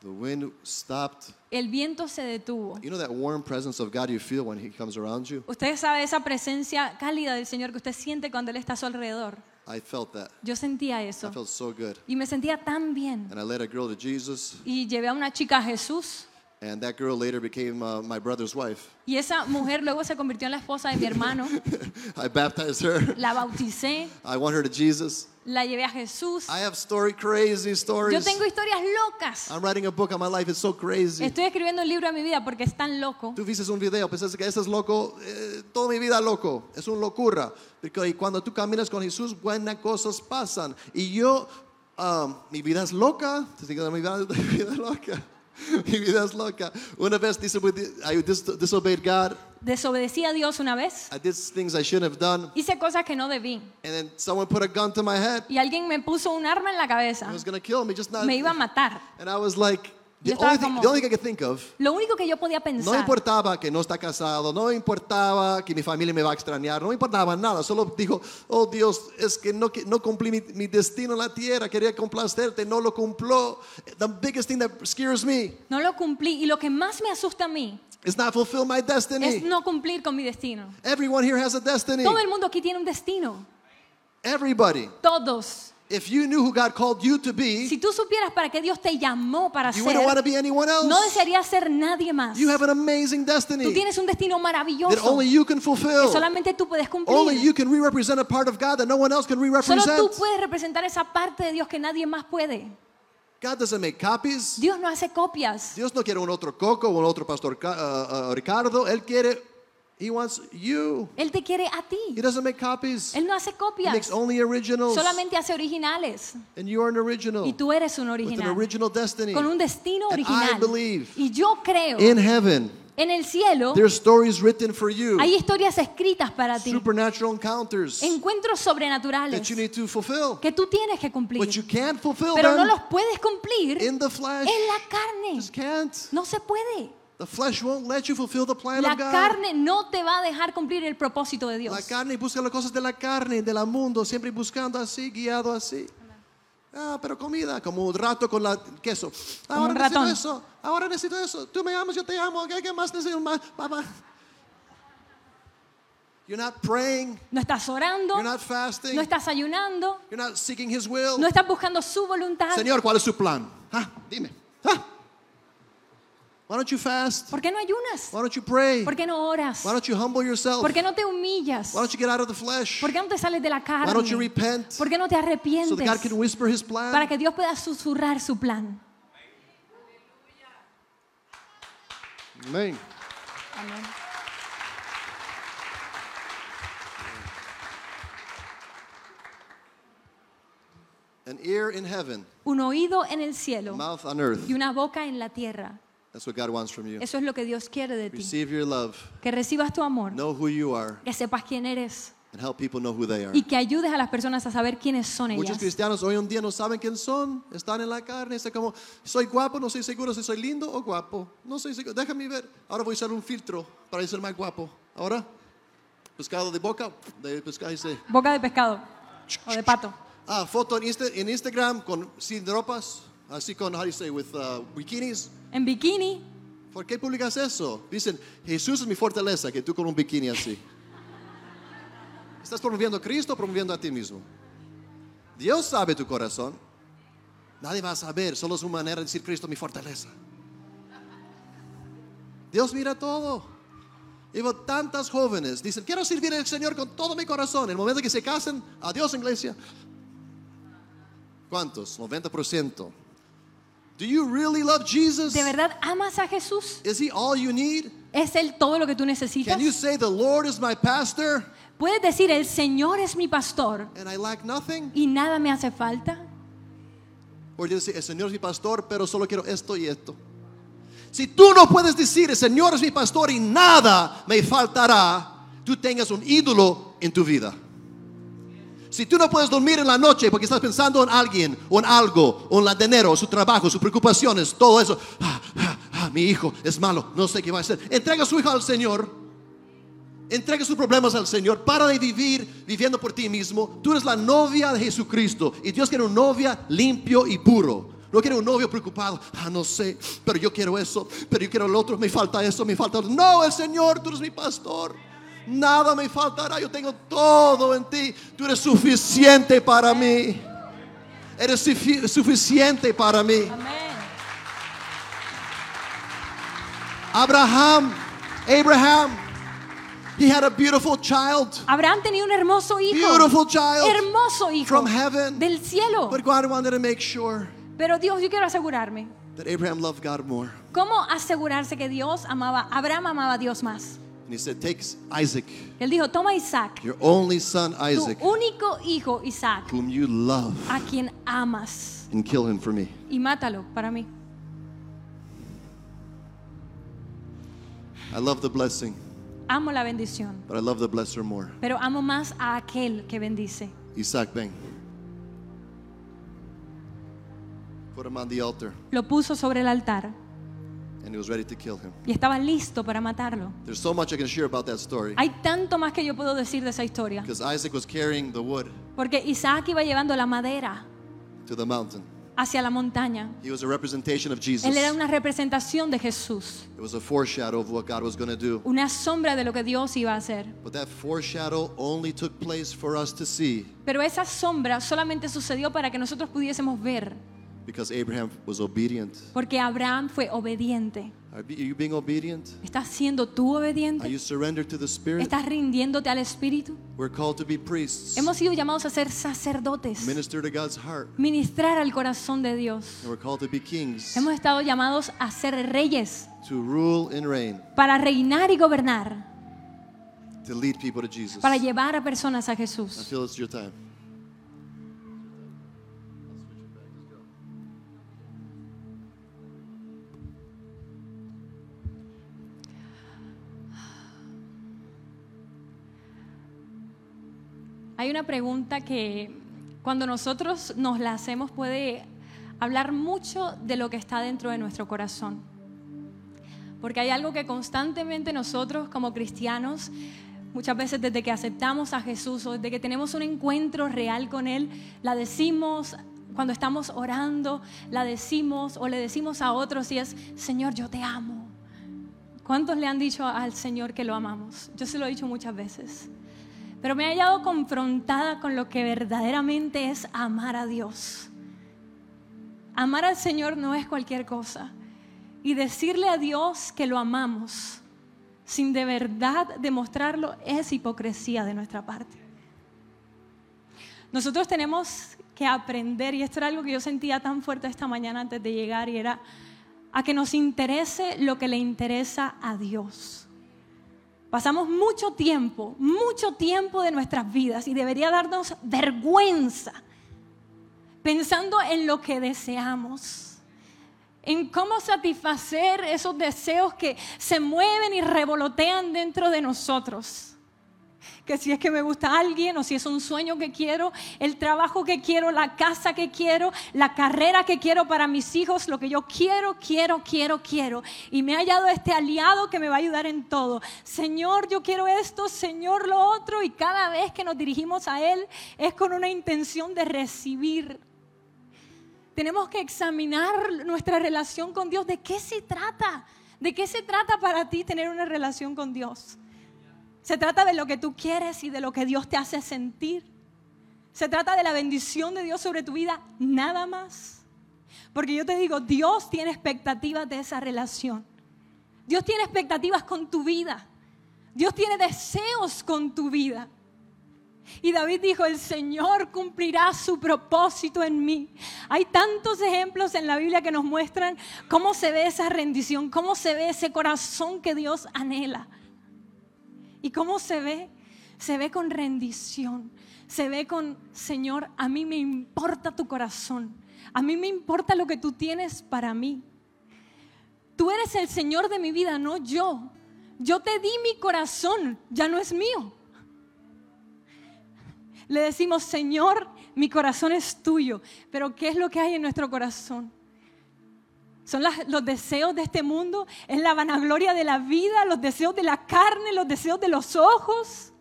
the wind stopped. El viento se detuvo. You know that warm presence of God you feel when He comes around you? Usted sabe esa presencia cálida del Señor que usted siente cuando Él está a su alrededor. I felt that. Yo sentía I eso. felt so good. Y me sentía tan bien. And I led a girl to Jesus, Y llevé a una chica a Jesús. And that girl later became uh, my brother's wife. Y esa mujer luego se convirtió en la esposa de mi hermano. I baptized her. La bauticé. I won her to Jesus. La llevé a Jesús. I have story, crazy Yo stories. tengo historias locas. I'm writing a book on my life. It's so crazy. Estoy escribiendo un libro de mi vida porque es tan loco. Tú viste un video, pensás que ese es loco, eh, toda mi vida loco, es una locura. Porque cuando tú caminas con Jesús, buenas cosas pasan. Y yo, um, mi vida es loca, te digo, mi vida, mi vida es loca. Mi vida es loca. Una vez disobedi- I dis- disobeyed God. Desobedecí a Dios una vez. I did things I shouldn't have done. Hice cosas que no debí. And then someone put a gun to my head. Y alguien me puso un arma en la cabeza. It was going to kill me. Just not, Me iba a matar. and I was like, the only, thing, the only thing I could think of Lo único que yo podía No pensar. importaba que no está casado, no importaba que mi familia me va a extrañar, no importaba nada, solo dijo, oh Dios, es que no, no cumplí mi, mi destino en la tierra, quería complacerte, no lo cumplió. The biggest thing that scares me No lo cumplí. Y lo que más me asusta a mí is not fulfill my es destiny. no cumplir con mi destino. Everyone here has a destiny. Todo el mundo aquí tiene un destino. Everybody. Todos. If you knew who God called you to be, Si tú supieras para qué Dios te llamó para you ser, wouldn't want to be anyone else. no desearías ser nadie más. You have an amazing Tú destiny tienes un destino that maravilloso only you can que fulfill. solamente tú puedes Only cumplir. you can re-represent a part of God that no one else can Solo tú puedes representar esa parte de Dios que nadie más puede. God doesn't make copies. Dios no hace copias. Dios no quiere un otro Coco o un otro Pastor uh, uh, Ricardo. Él quiere, He wants you. Él te quiere a He ti. doesn't make copies. Él no hace He copias. makes only originals. Solamente hace originales. And you are an original. Y tú eres un With an original. original destiny. Con un destino And I original. believe Y yo creo in heaven, en el cielo there's stories written for you. hay historias escritas para ti. Supernatural encounters Encuentros sobrenaturales that you need to fulfill. que tú tienes que cumplir. But you can't fulfill Pero no los puedes cumplir in the flesh. en la carne. Just can't. No se puede. The flesh won't let you fulfill the plan La of God. carne no te va a dejar cumplir el propósito de Dios. La carne busca las cosas de la carne, del mundo, siempre buscando así, guiado así. Ah, pero comida, como un rato con la queso. Ahora un necesito ratón. eso, ahora necesito eso. Tú me amas, yo te amo. ¿Qué, qué más necesito? Más, papá. You're not praying, No estás orando, you're not fasting, no estás ayunando, you're not seeking His will. no estás buscando su voluntad. Señor, ¿cuál es su plan? Ah, dime. Ah. Why don't you fast? ¿Por qué no ayunas? Why don't you pray? ¿Por qué no oras? Why don't you humble yourself? ¿Por qué no te humillas? Why don't you get out of the flesh? ¿Por qué no te sales de la Why don't you carne? repent ¿Por qué no te so that God arrepientes? can whisper His plan? Para que Dios pueda susurrar su plan. Amén. An ear in heaven, Un oído en el a cielo mouth on earth. y una boca en la tierra. That's what God wants from you. Eso es lo que Dios quiere de ti. Receive your love, Que recibas tu amor, know who you are, que sepas quién eres and help people know who they are. y que ayudes a las personas a saber quiénes son Muchos ellas. cristianos hoy en día no saben quién son, están en la carne, están como, soy guapo, no soy seguro si soy lindo o guapo. No soy seguro, déjame ver. Ahora voy a usar un filtro para ser más guapo. Ahora, pescado de boca, de pescado dice, Boca de pescado o de pato. Ah, foto en, Insta- en Instagram con sin ropas, así con, how do you say, with uh, bikinis. En bikini, ¿Por qué publicas eso? Dicen, Jesús es mi fortaleza, que tú con un bikini así. ¿Estás promoviendo a Cristo o promoviendo a ti mismo? Dios sabe tu corazón. Nadie va a saber, solo es una manera de decir Cristo mi fortaleza. Dios mira todo. Y tantas jóvenes dicen, quiero servir al Señor con todo mi corazón. El momento que se casan, adiós iglesia. ¿Cuántos? 90%. Do you really love Jesus? ¿de verdad amas a Jesús? Is he all you need? ¿Es Él todo lo que tú necesitas? Can you say the Lord is my pastor ¿Puedes decir, el Señor es mi pastor and I lack nothing? y nada me hace falta? O decir, el Señor es mi pastor, pero solo quiero esto y esto. Si tú no puedes decir, el Señor es mi pastor y nada me faltará, tú tengas un ídolo en tu vida. Si tú no puedes dormir en la noche porque estás pensando en alguien o en algo, o en el dinero, su trabajo, sus preocupaciones, todo eso, ah, ah, ah, mi hijo es malo, no sé qué va a hacer. Entrega su hijo al Señor. Entrega sus problemas al Señor. Para de vivir viviendo por ti mismo. Tú eres la novia de Jesucristo. Y Dios quiere una novia limpio y puro. No quiere un novio preocupado. Ah, no sé, pero yo quiero eso. Pero yo quiero el otro. Me falta eso, me falta. otro. No, el Señor, tú eres mi pastor. Nada me faltará. Yo tengo todo en ti. Tú eres suficiente para mí. Eres sufi- suficiente para mí. Abraham, Abraham, he had a beautiful child. Abraham tenía un hermoso hijo. Beautiful child Hermoso hijo. from heaven. Del cielo. But God wanted to make sure Pero Dios, yo quiero asegurarme. that Abraham loved God more. ¿Cómo asegurarse que Dios amaba, Abraham amaba a Dios más? And he said, Take Isaac, Él dijo, toma a Isaac, your only son tu Isaac, único hijo Isaac, whom you love, a quien amas, and kill him for me. y mátalo para mí. I love the blessing, Amo la bendición, but I love the blesser more. pero amo más a aquel que bendice. Isaac, bang. Put him on the altar, Lo puso sobre el altar and he was ready to kill him. y estaba listo para matarlo. There's so much I can share about that story. Hay tanto más que yo puedo decir de esa historia. Because Isaac was carrying the wood Porque Isaac iba llevando la madera to the mountain. hacia la montaña. He was a representation of Jesus. Él era una representación de Jesús, It was a foreshadow of what God was going to do. una sombra de lo que Dios iba a hacer. But that foreshadow only took place for us to see Pero esa sombra solamente sucedió para que nosotros pudiésemos ver, because Abraham was obedient. porque Abraham fue obediente. Are are you being obedient? ¿Estás siendo tú Are obediente? you surrendered to the Spirit? ¿Estás rindiéndote al Espíritu? We're called to be priests, Hemos sido llamados a ser sacerdotes, minister to God's heart, ministrar al corazón de Dios. and we're called to be kings, Hemos estado llamados a ser reyes to rule and reign, para reinar y gobernar, to lead people to Jesus. para llevar a personas a I Jesús. feel it's your time. Hay una pregunta que cuando nosotros nos la hacemos puede hablar mucho de lo que está dentro de nuestro corazón. Porque hay algo que constantemente nosotros como cristianos, muchas veces desde que aceptamos a Jesús o desde que tenemos un encuentro real con Él, la decimos cuando estamos orando, la decimos o le decimos a otros y es, Señor, yo te amo. ¿Cuántos le han dicho al Señor que lo amamos? Yo se lo he dicho muchas veces. Pero me he hallado confrontada con lo que verdaderamente es amar a Dios. Amar al Señor no es cualquier cosa. Y decirle a Dios que lo amamos sin de verdad demostrarlo es hipocresía de nuestra parte. Nosotros tenemos que aprender, y esto era algo que yo sentía tan fuerte esta mañana antes de llegar, y era a que nos interese lo que le interesa a Dios. Pasamos mucho tiempo, mucho tiempo de nuestras vidas y debería darnos vergüenza pensando en lo que deseamos, en cómo satisfacer esos deseos que se mueven y revolotean dentro de nosotros. Que si es que me gusta alguien o si es un sueño que quiero, el trabajo que quiero, la casa que quiero, la carrera que quiero para mis hijos, lo que yo quiero, quiero, quiero, quiero. Y me ha hallado este aliado que me va a ayudar en todo. Señor, yo quiero esto, Señor, lo otro. Y cada vez que nos dirigimos a Él es con una intención de recibir. Tenemos que examinar nuestra relación con Dios. ¿De qué se trata? ¿De qué se trata para ti tener una relación con Dios? Se trata de lo que tú quieres y de lo que Dios te hace sentir. Se trata de la bendición de Dios sobre tu vida, nada más. Porque yo te digo, Dios tiene expectativas de esa relación. Dios tiene expectativas con tu vida. Dios tiene deseos con tu vida. Y David dijo, el Señor cumplirá su propósito en mí. Hay tantos ejemplos en la Biblia que nos muestran cómo se ve esa rendición, cómo se ve ese corazón que Dios anhela. ¿Y cómo se ve? Se ve con rendición. Se ve con, Señor, a mí me importa tu corazón. A mí me importa lo que tú tienes para mí. Tú eres el Señor de mi vida, no yo. Yo te di mi corazón, ya no es mío. Le decimos, Señor, mi corazón es tuyo. Pero ¿qué es lo que hay en nuestro corazón? Son las- los deseos de este mundo, es la vanagloria de la vida, los deseos de la carne, los deseos de los ojos.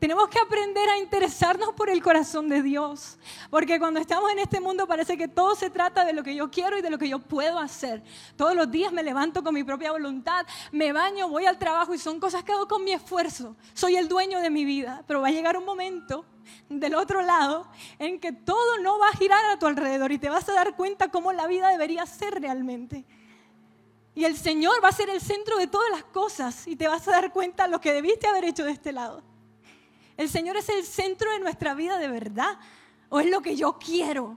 Tenemos que aprender a interesarnos por el corazón de Dios, porque cuando estamos en este mundo parece que todo se trata de lo que yo quiero y de lo que yo puedo hacer. Todos los días me levanto con mi propia voluntad, me baño, voy al trabajo y son cosas que hago con mi esfuerzo. Soy el dueño de mi vida, pero va a llegar un momento del otro lado en que todo no va a girar a tu alrededor y te vas a dar cuenta cómo la vida debería ser realmente. Y el Señor va a ser el centro de todas las cosas y te vas a dar cuenta lo que debiste haber hecho de este lado. El Señor es el centro de nuestra vida de verdad o es lo que yo quiero.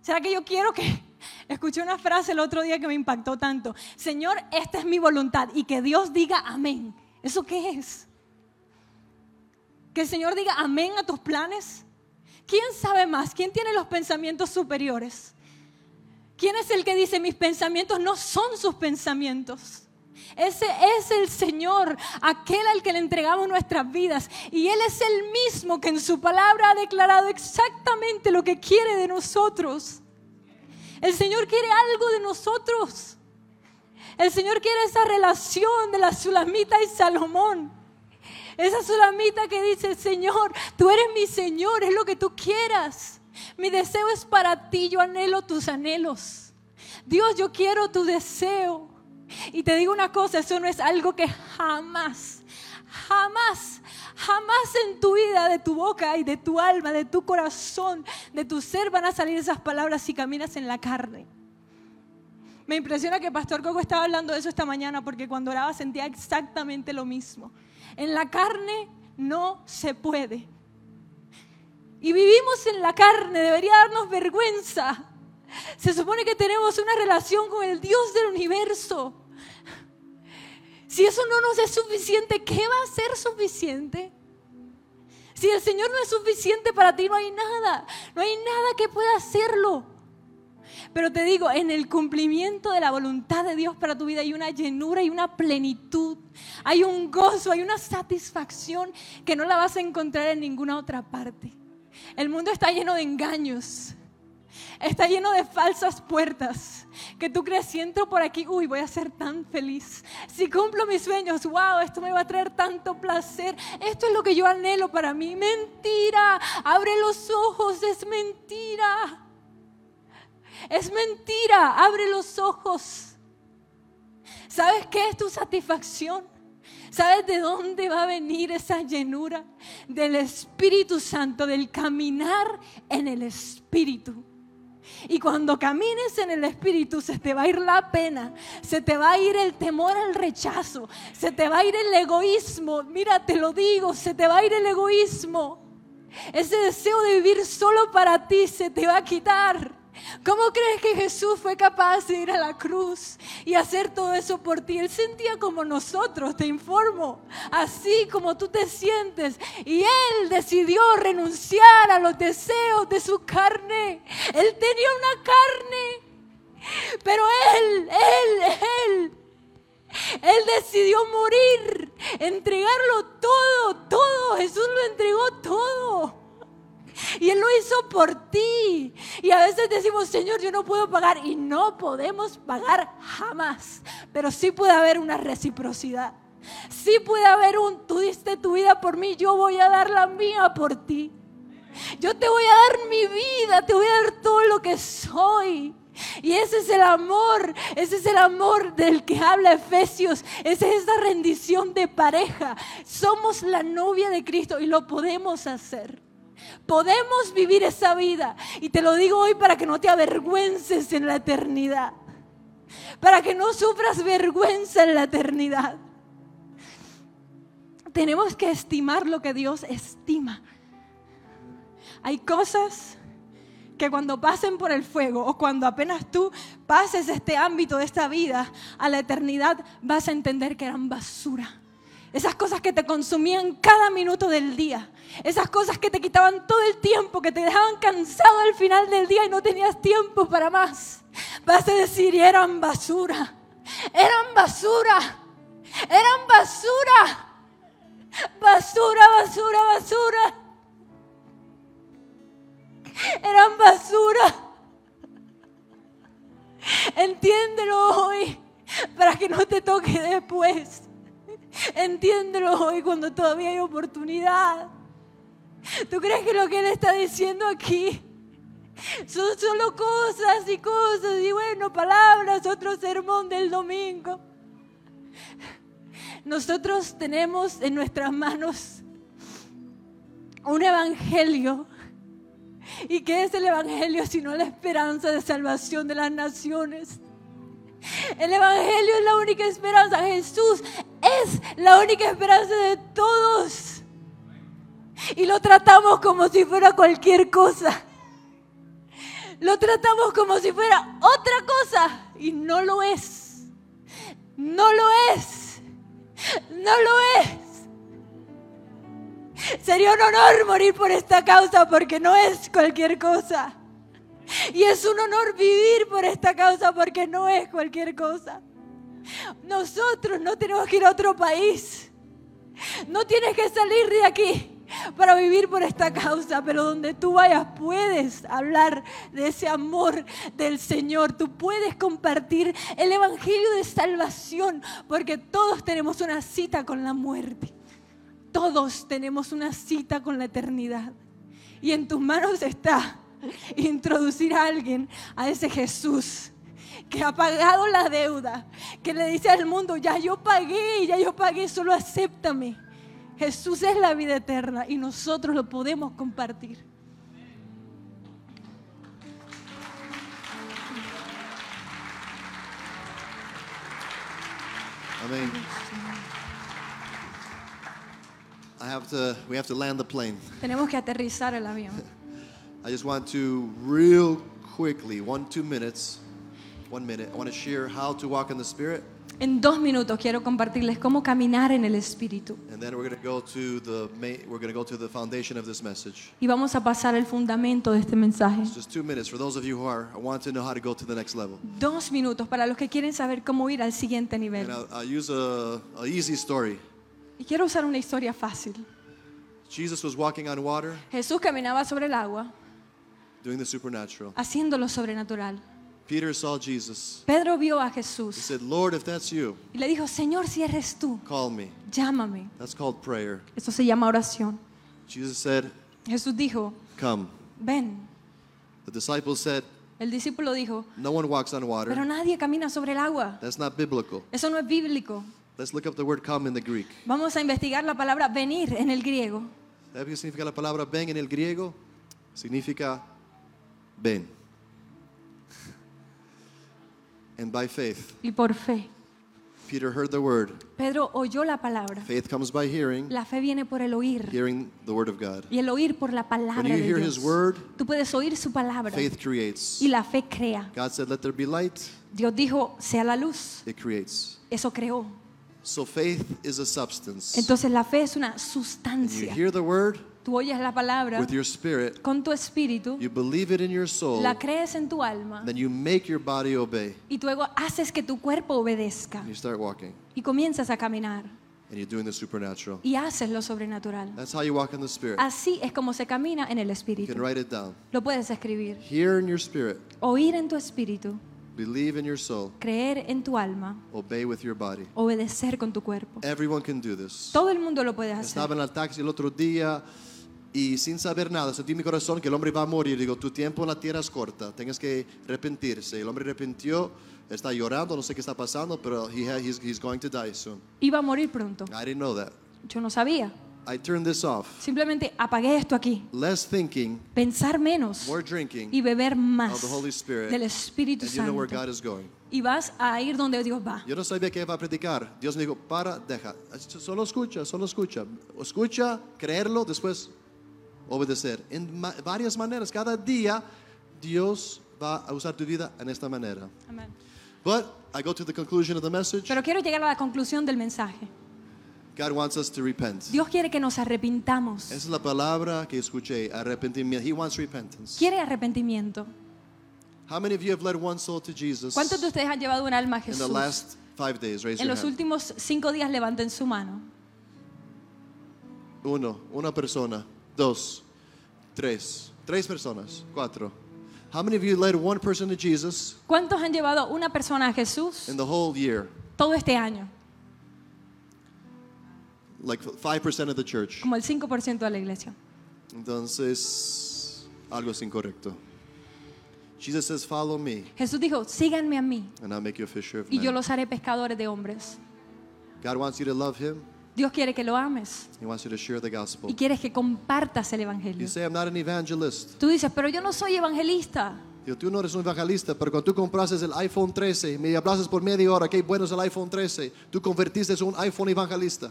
¿Será que yo quiero que... Escuché una frase el otro día que me impactó tanto. Señor, esta es mi voluntad y que Dios diga amén. ¿Eso qué es? Que el Señor diga amén a tus planes. ¿Quién sabe más? ¿Quién tiene los pensamientos superiores? ¿Quién es el que dice mis pensamientos no son sus pensamientos? Ese es el Señor, aquel al que le entregamos nuestras vidas. Y Él es el mismo que en su palabra ha declarado exactamente lo que quiere de nosotros. El Señor quiere algo de nosotros. El Señor quiere esa relación de la Sulamita y Salomón. Esa Sulamita que dice, Señor, tú eres mi Señor, es lo que tú quieras. Mi deseo es para ti, yo anhelo tus anhelos. Dios, yo quiero tu deseo. Y te digo una cosa, eso no es algo que jamás, jamás, jamás en tu vida, de tu boca y de tu alma, de tu corazón, de tu ser van a salir esas palabras si caminas en la carne. Me impresiona que Pastor Coco estaba hablando de eso esta mañana porque cuando oraba sentía exactamente lo mismo. En la carne no se puede. Y vivimos en la carne, debería darnos vergüenza. Se supone que tenemos una relación con el Dios del universo. Si eso no nos es suficiente, ¿qué va a ser suficiente? Si el Señor no es suficiente para ti, no hay nada. No hay nada que pueda hacerlo. Pero te digo, en el cumplimiento de la voluntad de Dios para tu vida hay una llenura y una plenitud. Hay un gozo, hay una satisfacción que no la vas a encontrar en ninguna otra parte. El mundo está lleno de engaños. Está lleno de falsas puertas. Que tú crees, si entro por aquí, uy, voy a ser tan feliz. Si cumplo mis sueños, wow, esto me va a traer tanto placer. Esto es lo que yo anhelo para mí. Mentira. Abre los ojos, es mentira. Es mentira. Abre los ojos. ¿Sabes qué es tu satisfacción? ¿Sabes de dónde va a venir esa llenura? Del Espíritu Santo, del caminar en el Espíritu. Y cuando camines en el Espíritu se te va a ir la pena, se te va a ir el temor al rechazo, se te va a ir el egoísmo. Mira, te lo digo, se te va a ir el egoísmo. Ese deseo de vivir solo para ti se te va a quitar. ¿Cómo crees que Jesús fue capaz de ir a la cruz y hacer todo eso por ti? Él sentía como nosotros, te informo, así como tú te sientes. Y Él decidió renunciar a los deseos de su carne. Él tenía una carne, pero Él, Él, Él él decidió morir, entregarlo todo, todo. Jesús lo entregó todo. Y Él lo hizo por ti. Y a veces decimos, Señor, yo no puedo pagar. Y no podemos pagar jamás. Pero sí puede haber una reciprocidad. Sí puede haber un, tú diste tu vida por mí, yo voy a dar la mía por ti. Yo te voy a dar mi vida, te voy a dar todo lo que soy. Y ese es el amor, ese es el amor del que habla Efesios, esa es esa rendición de pareja. Somos la novia de Cristo y lo podemos hacer. Podemos vivir esa vida. Y te lo digo hoy para que no te avergüences en la eternidad. Para que no sufras vergüenza en la eternidad. Tenemos que estimar lo que Dios estima. Hay cosas que cuando pasen por el fuego o cuando apenas tú pases este ámbito de esta vida a la eternidad, vas a entender que eran basura. Esas cosas que te consumían cada minuto del día. Esas cosas que te quitaban todo el tiempo, que te dejaban cansado al final del día y no tenías tiempo para más. Vas a decir, eran basura. Eran basura. Eran basura. Basura, basura, basura. Eran basura. Entiéndelo hoy para que no te toque después. Entiéndelo hoy cuando todavía hay oportunidad. ¿Tú crees que lo que Él está diciendo aquí son solo cosas y cosas y bueno, palabras, otro sermón del domingo? Nosotros tenemos en nuestras manos un evangelio. ¿Y qué es el evangelio sino la esperanza de salvación de las naciones? El Evangelio es la única esperanza. Jesús es la única esperanza de todos. Y lo tratamos como si fuera cualquier cosa. Lo tratamos como si fuera otra cosa. Y no lo es. No lo es. No lo es. Sería un honor morir por esta causa porque no es cualquier cosa. Y es un honor vivir por esta causa porque no es cualquier cosa. Nosotros no tenemos que ir a otro país. No tienes que salir de aquí para vivir por esta causa, pero donde tú vayas puedes hablar de ese amor del Señor, tú puedes compartir el Evangelio de salvación, porque todos tenemos una cita con la muerte, todos tenemos una cita con la eternidad, y en tus manos está introducir a alguien a ese Jesús que ha pagado la deuda, que le dice al mundo, ya yo pagué, ya yo pagué, solo acéptame. Jesús es la vida eterna y nosotros lo podemos compartir. Amén. I have to, we have to land the plane. Tenemos que aterrizar el avión. I just want to real quickly, one, two minutes, one minute, I want to share how to walk in the Spirit. En dos minutos quiero compartirles cómo caminar en el Espíritu. And then we're going to go to the main, we're going to go to the foundation of this message. Y vamos a pasar al fundamento de este mensaje. It's just two minutes for those of you who are I want to know how to go to the next level. Dos minutos para los que quieren saber cómo ir al siguiente nivel. And I'll, I'll use a, a easy story. Y quiero usar una historia fácil. Jesus was walking on water, Jesús caminaba sobre el agua, doing the supernatural. haciendo lo sobrenatural. Peter saw Jesus. Pedro vio a He Jesús said, "Lord, if that's you, y le dijo, Señor, si eres tú, call me." llámame. That's called prayer. Eso se llama oración. Jesus said, Jesús dijo, "Come." ven. The disciples said, El discípulo dijo, "No one walks on pero water. nadie camina sobre el agua. That's not biblical." Eso no es bíblico. Let's look up the word come in the Greek. Vamos a investigar la palabra venir en el griego. ¿Sabe qué significa la palabra ven en el griego? Significa ven. And by faith, Y por fe. Peter heard the word. Pedro oyó la palabra. Faith comes by hearing, La fe viene por el oír. hearing the word of God. Y el oír por la palabra When you de hear Dios. his word, Tú puedes oír su palabra. faith creates. Y la fe crea. God said, let there be light. Dios dijo, sea la luz. It creates. Eso creó. So faith is a substance. Entonces la fe es una When you sustancia. hear the word Tú oyes la palabra with your spirit, con tu espíritu, you believe it in your soul, la crees en tu alma then you make your body obey. y luego haces que tu cuerpo obedezca And you start walking. y comienzas a caminar And you're doing the supernatural. y haces lo sobrenatural. That's how you walk in the spirit. Así es como se camina en el You espíritu. can write it down. Lo puedes escribir. Hear in your spirit, Oír en tu espíritu, believe in your soul, creer en tu alma, obey with your body. obedecer con tu cuerpo. Everyone can do this. Todo el mundo lo puede hacer. Estaba en el taxi el otro día y sin saber nada sentí en mi corazón que el hombre va a morir. Digo, tu tiempo en la tierra es corta, tienes que arrepentirse. El hombre arrepintió, está llorando, no sé qué está pasando, pero he he's, he's going to die soon. Iba a morir pronto. I didn't know that. Yo no sabía. I turned this off. Simplemente apagué esto aquí. Less thinking, Pensar menos more drinking y beber of más the Holy Spirit. del Espíritu And you know where Santo. God is going. Y vas a ir donde Dios va. Yo no sabía que iba a predicar. Dios me dijo, para, deja. Solo escucha, solo escucha. Escucha, creerlo, después obedecer. En ma- varias maneras. Cada día Dios va a usar tu vida en esta manera. Amén. But I go to the conclusion of the message. Pero quiero llegar a la conclusión del mensaje. God wants us to repent. Dios quiere que nos arrepintamos. Esa es la palabra que escuché, arrepentimiento. He wants repentance. Quiere arrepentimiento. How many of you have led one soul to Jesus ¿Cuántos de ustedes han llevado un alma a in the Jesús? last five days? Raise En your los hand. últimos cinco días levanten su mano. Uno, una persona, dos, tres, tres personas, cuatro. How many of you led one person to Jesus ¿Cuántos han llevado una persona a Jesús in the whole year? todo este año? Like 5% of the church. Como el 5% de la iglesia. Entonces, algo es incorrecto. Jesus says, follow me, Jesús dijo, síganme a mí and I'll make you a fisher of y yo los haré pescadores de hombres. God wants you to love him. Dios quiere que lo ames He wants you to share the gospel. y quieres que compartas el You evangelio. say, I'm not an evangelist. Tú dices, pero yo no soy evangelista. Digo, tú no eres un evangelista, pero cuando tú compraste el iPhone 13, me hablaste por media hora, qué bueno es el iPhone 13, tú convertiste en un iPhone evangelista.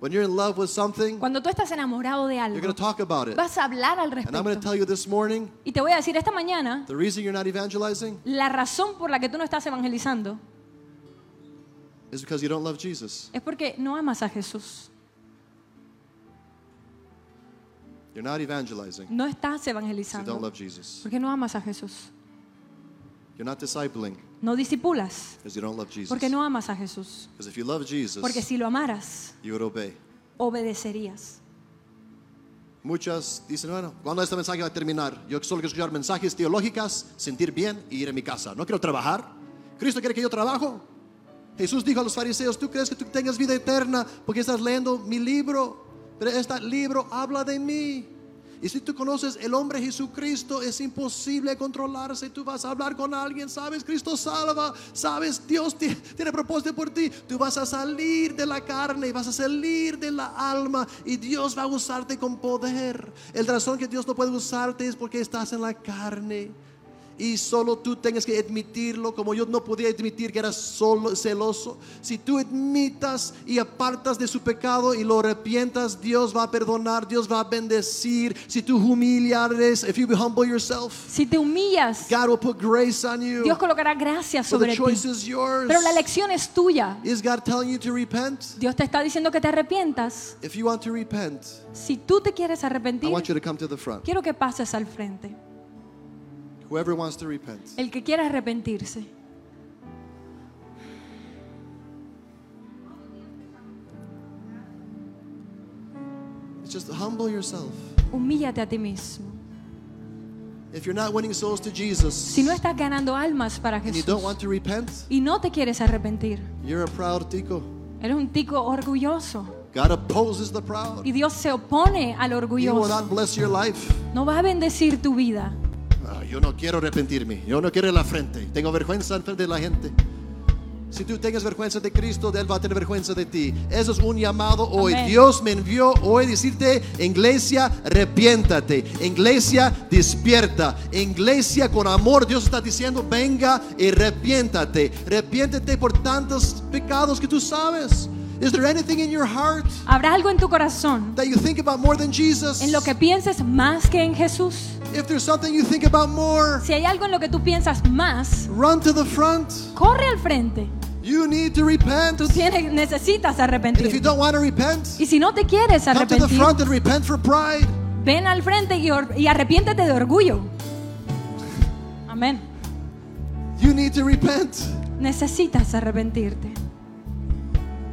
When you're in love with something, Cuando tú estás enamorado de algo, talk about it. vas a hablar al And I'm respecto. tell you this morning, Y te voy a decir esta mañana, the reason you're not evangelizing la razón por la que tú no estás evangelizando is because you don't love Jesus. es porque no amas a Jesús. You're not evangelizing No estás because you don't evangelizando love Jesus. porque no amas a Jesús. You're not discipling No disipulas because you don't love Jesus. porque no amas a Jesús. Because if you love Jesus, Porque si lo amaras, you would obey. obedecerías. Muchas dicen, bueno, ¿cuándo este mensaje va a terminar? Yo solo quiero escuchar mensajes teológicas, sentir bien y ir a mi casa. No quiero trabajar. Cristo quiere que yo trabajo. Jesús dijo a los fariseos, ¿tú crees que tú tengas vida eterna porque estás leyendo mi libro? Pero este libro habla de mí. Y si tú conoces el hombre Jesucristo, es imposible controlarse. Tú vas a hablar con alguien, sabes, Cristo salva, sabes, Dios ti- tiene propósito por ti. Tú vas a salir de la carne y vas a salir de la alma y Dios va a usarte con poder. El razón que Dios no puede usarte es porque estás en la carne. Y solo tú tengas que admitirlo, como yo no podía admitir que era solo celoso. Si tú admitas y apartas de su pecado y lo arrepientas, Dios va a perdonar, Dios va a bendecir. Si tú humillas, if you humble yourself, Si te humillas, God will put grace on you. Dios colocará gracia sobre ti. choice is yours. Pero la elección es tuya. Is God telling you to repent? Dios te está diciendo que te arrepientas. If you want to repent, Si tú te quieres I arrepentir, want you to come to the front. quiero que pases al frente. Whoever wants to repent. El que quiera arrepentirse. Just humble yourself. Humíllate a ti mismo. If you're not winning souls to Jesus Si no estás ganando almas para and you Jesús don't want to repent, y no te quieres arrepentir, you're a proud tico. eres un tico orgulloso. God opposes the proud. Y Dios se opone al He will orgulloso. not bless your life. No va a bendecir tu vida. Ah, yo no quiero arrepentirme. Yo no quiero la frente. Tengo vergüenza en frente de la gente. Si tú tengas vergüenza de Cristo, Él va a tener vergüenza de ti. Eso es un llamado hoy. Amén. Dios me envió hoy decirte, iglesia, arrepiéntate. Iglesia, despierta. Iglesia, con amor, Dios está diciendo, venga y arrepiéntate. Arrepiéntate por tantos pecados que tú sabes. Is there anything in your heart ¿Habrá algo en tu corazón that you think about more than Jesus? en lo que pienses más que en Jesús? If there's something you think about more, Si hay algo en lo que tú piensas más, run to the front. corre al frente. You need to repent. Tú tienes, necesitas And if you arrepentir. don't want to repent, Y si no te quieres come to the arrepentir, front and repent for pride. ven al frente y, y arrepiéntete de orgullo. Amén. You need to repent. Necesitas arrepentirte.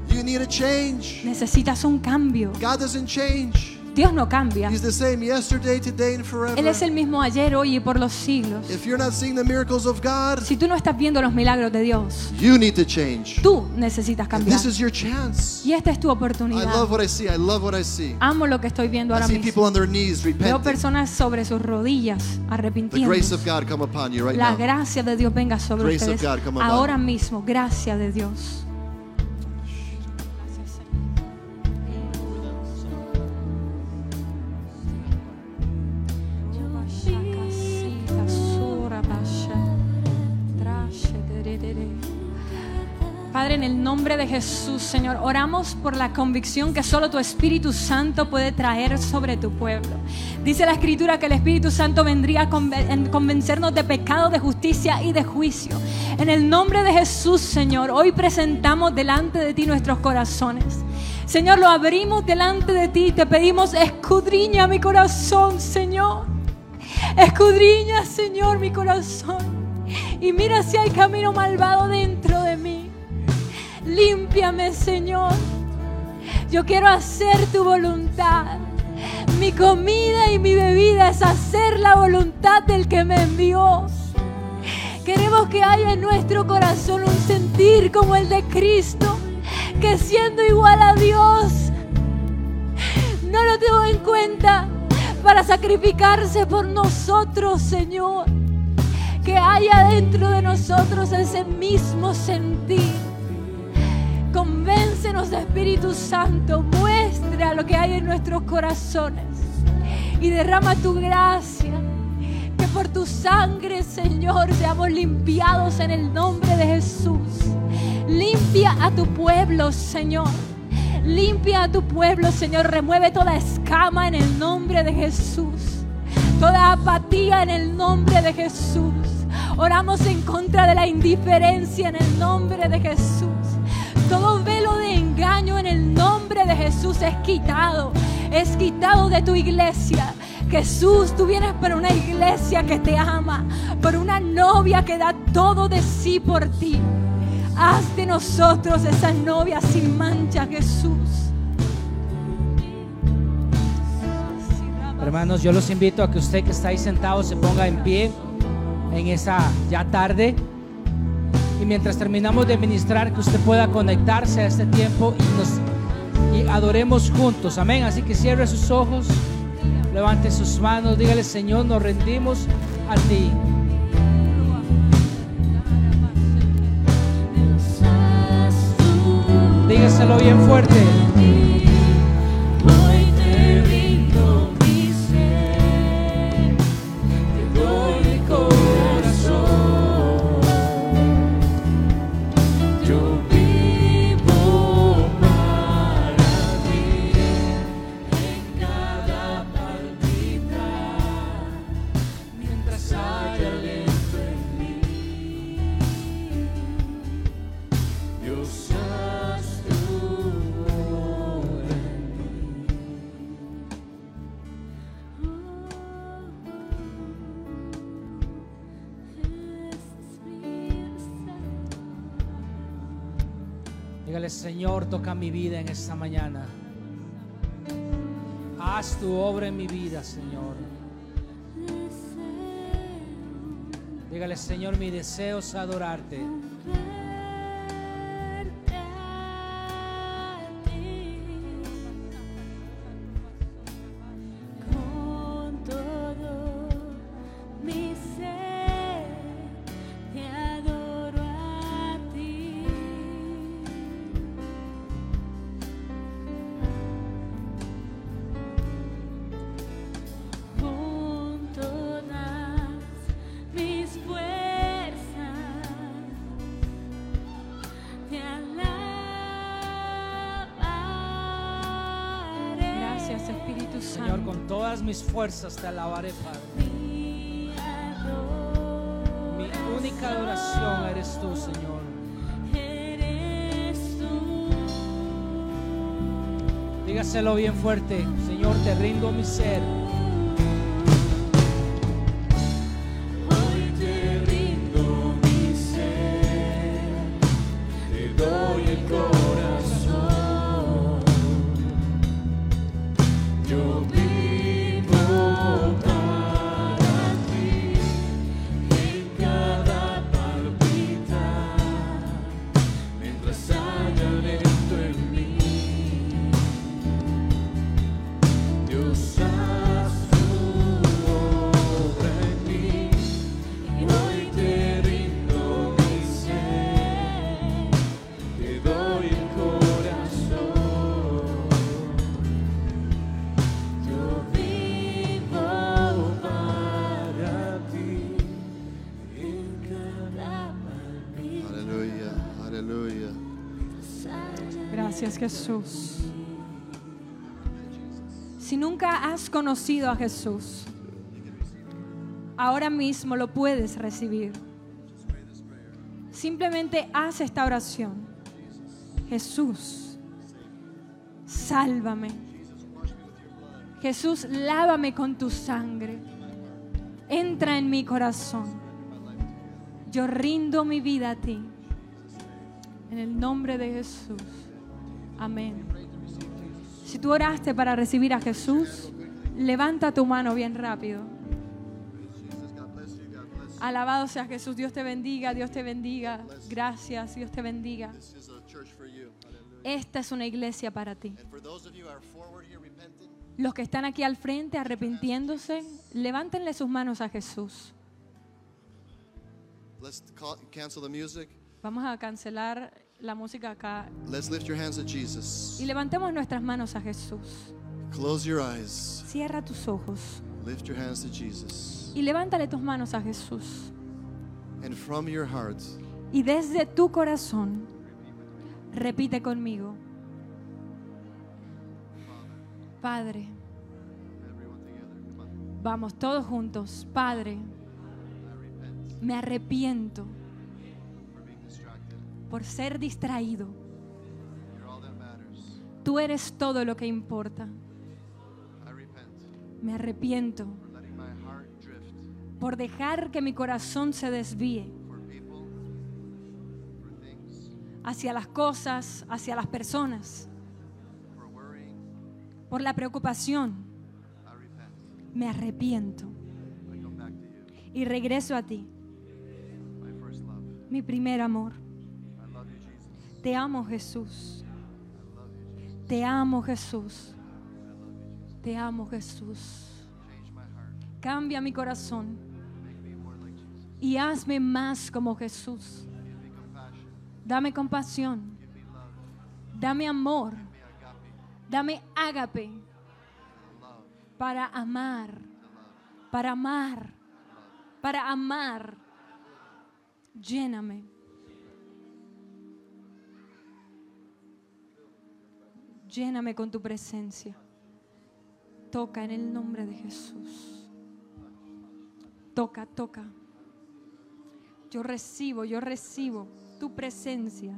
You need a change. Necesitas un cambio. God doesn't change. Dios no cambia. He's the same yesterday, today, and forever. Él es el mismo ayer, hoy y por los siglos. If you're not seeing the miracles of God, Si tú no estás viendo los milagros de Dios, you need to change. tú necesitas cambiar. this is your chance. Y esta es tu I oportunidad. love what I see. I love what I see. Amo lo que estoy viendo I ahora see mismo. people on their knees Veo personas sobre sus rodillas The grace of God come upon you right La now. gracia de Dios venga sobre Grace of ustedes God come upon ahora mismo. Gracia de Dios. Padre, en el nombre de Jesús, Señor, oramos por la convicción que solo tu Espíritu Santo puede traer sobre tu pueblo. Dice la Escritura que el Espíritu Santo vendría a conven- en convencernos de pecado, de justicia y de juicio. En el nombre de Jesús, Señor, hoy presentamos delante de ti nuestros corazones. Señor, lo abrimos delante de ti te pedimos, escudriña mi corazón, Señor. Escudriña, Señor, mi corazón. Y mira si hay camino malvado dentro de mí. Límpiame, Señor. Yo quiero hacer tu voluntad. Mi comida y mi bebida es hacer la voluntad del que me envió. Queremos que haya en nuestro corazón un sentir como el de Cristo, que siendo igual a Dios, no lo tuvo en cuenta para sacrificarse por nosotros, Señor. Que haya dentro de nosotros ese mismo sentir. Convéncenos, Espíritu Santo, muestra lo que hay en nuestros corazones y derrama tu gracia. Que por tu sangre, Señor, seamos limpiados en el nombre de Jesús. Limpia a tu pueblo, Señor. Limpia a tu pueblo, Señor. Remueve toda escama en el nombre de Jesús. Toda apatía en el nombre de Jesús. Oramos en contra de la indiferencia en el nombre de Jesús. Todo velo de engaño en el nombre de Jesús es quitado. Es quitado de tu iglesia. Jesús, tú vienes para una iglesia que te ama, por una novia que da todo de sí por ti. Haz de nosotros esa novia sin mancha, Jesús. Hermanos, yo los invito a que usted que está ahí sentado se ponga en pie en esa ya tarde. Mientras terminamos de ministrar, que usted pueda conectarse a este tiempo y nos y adoremos juntos. Amén. Así que cierre sus ojos. Levante sus manos, dígale Señor, nos rendimos a ti. Dígaselo bien fuerte. Señor, toca mi vida en esta mañana. Haz tu obra en mi vida, Señor. Dígale, Señor, mi deseo es adorarte. Fuerzas te alabaré, Padre. Mi única adoración eres tú, Señor. Dígaselo bien fuerte. Señor, te rindo mi ser. Jesús. Si nunca has conocido a Jesús, ahora mismo lo puedes recibir. Simplemente haz esta oración. Jesús, sálvame. Jesús, lávame con tu sangre. Entra en mi corazón. Yo rindo mi vida a ti. En el nombre de Jesús. Amén. Si tú oraste para recibir a Jesús, levanta tu mano bien rápido. Alabado sea Jesús. Dios te bendiga, Dios te bendiga. Gracias, Dios te bendiga. Esta es una iglesia para ti. Los que están aquí al frente arrepintiéndose, levántenle sus manos a Jesús. Vamos a cancelar la música acá Let's lift your hands to Jesus. y levantemos nuestras manos a Jesús. Close your eyes. Cierra tus ojos Lift your hands to Jesus. y levántale tus manos a Jesús. And from your heart, Y desde tu corazón, repite conmigo. Padre, vamos todos juntos. Padre, me arrepiento por ser distraído. Tú eres todo lo que importa. Me arrepiento por dejar que mi corazón se desvíe hacia las cosas, hacia las personas, por la preocupación. Me arrepiento y regreso a ti, mi primer amor. Te amo Jesús. Te amo Jesús. Te amo Jesús. Cambia mi corazón y hazme más como Jesús. Dame compasión. Dame amor. Dame ágape para amar, para amar, para amar. Lléname. Lléname con tu presencia. Toca en el nombre de Jesús. Toca, toca. Yo recibo, yo recibo tu presencia.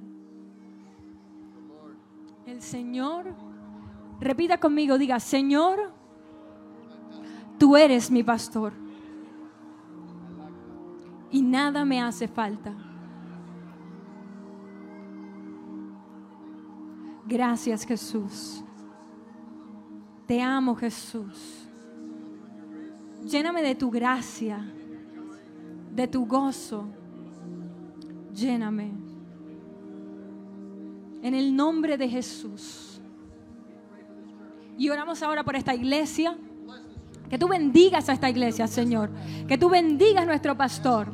El Señor, repita conmigo, diga, Señor, tú eres mi pastor. Y nada me hace falta. Gracias Jesús. Te amo Jesús. Lléname de tu gracia, de tu gozo. Lléname. En el nombre de Jesús. Y oramos ahora por esta iglesia. Que tú bendigas a esta iglesia, Señor. Que tú bendigas a nuestro pastor.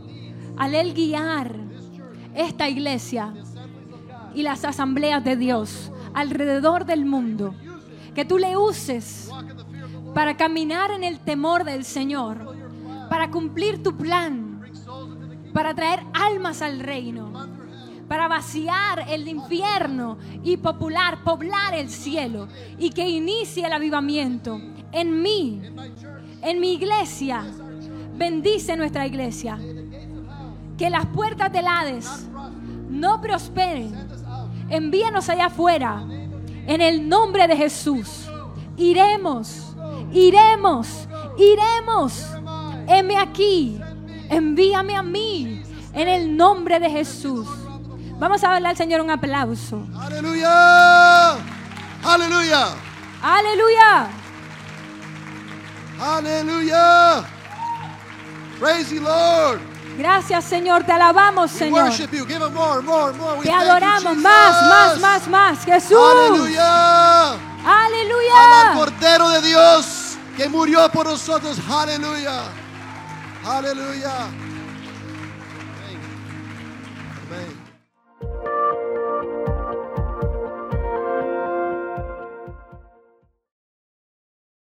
Al él guiar esta iglesia y las asambleas de Dios alrededor del mundo. Que tú le uses para caminar en el temor del Señor. Para cumplir tu plan. Para traer almas al reino. Para vaciar el infierno y popular, poblar el cielo. Y que inicie el avivamiento en mí, en mi iglesia. Bendice nuestra iglesia. Que las puertas del Hades no prosperen. Envíanos allá afuera. En el nombre de Jesús. Iremos, iremos, iremos. Heme aquí. Envíame a mí. En el nombre de Jesús. Vamos a darle al Señor un aplauso. Aleluya. Aleluya. Aleluya. Aleluya. Praise the Lord. Gracias, Señor. Te alabamos, Señor. more, more, more. Te you, adoramos más, más, más, más. Jesús. Aleluya. Al Aleluya. Cordero de Dios que murió por nosotros. Aleluya. Aleluya.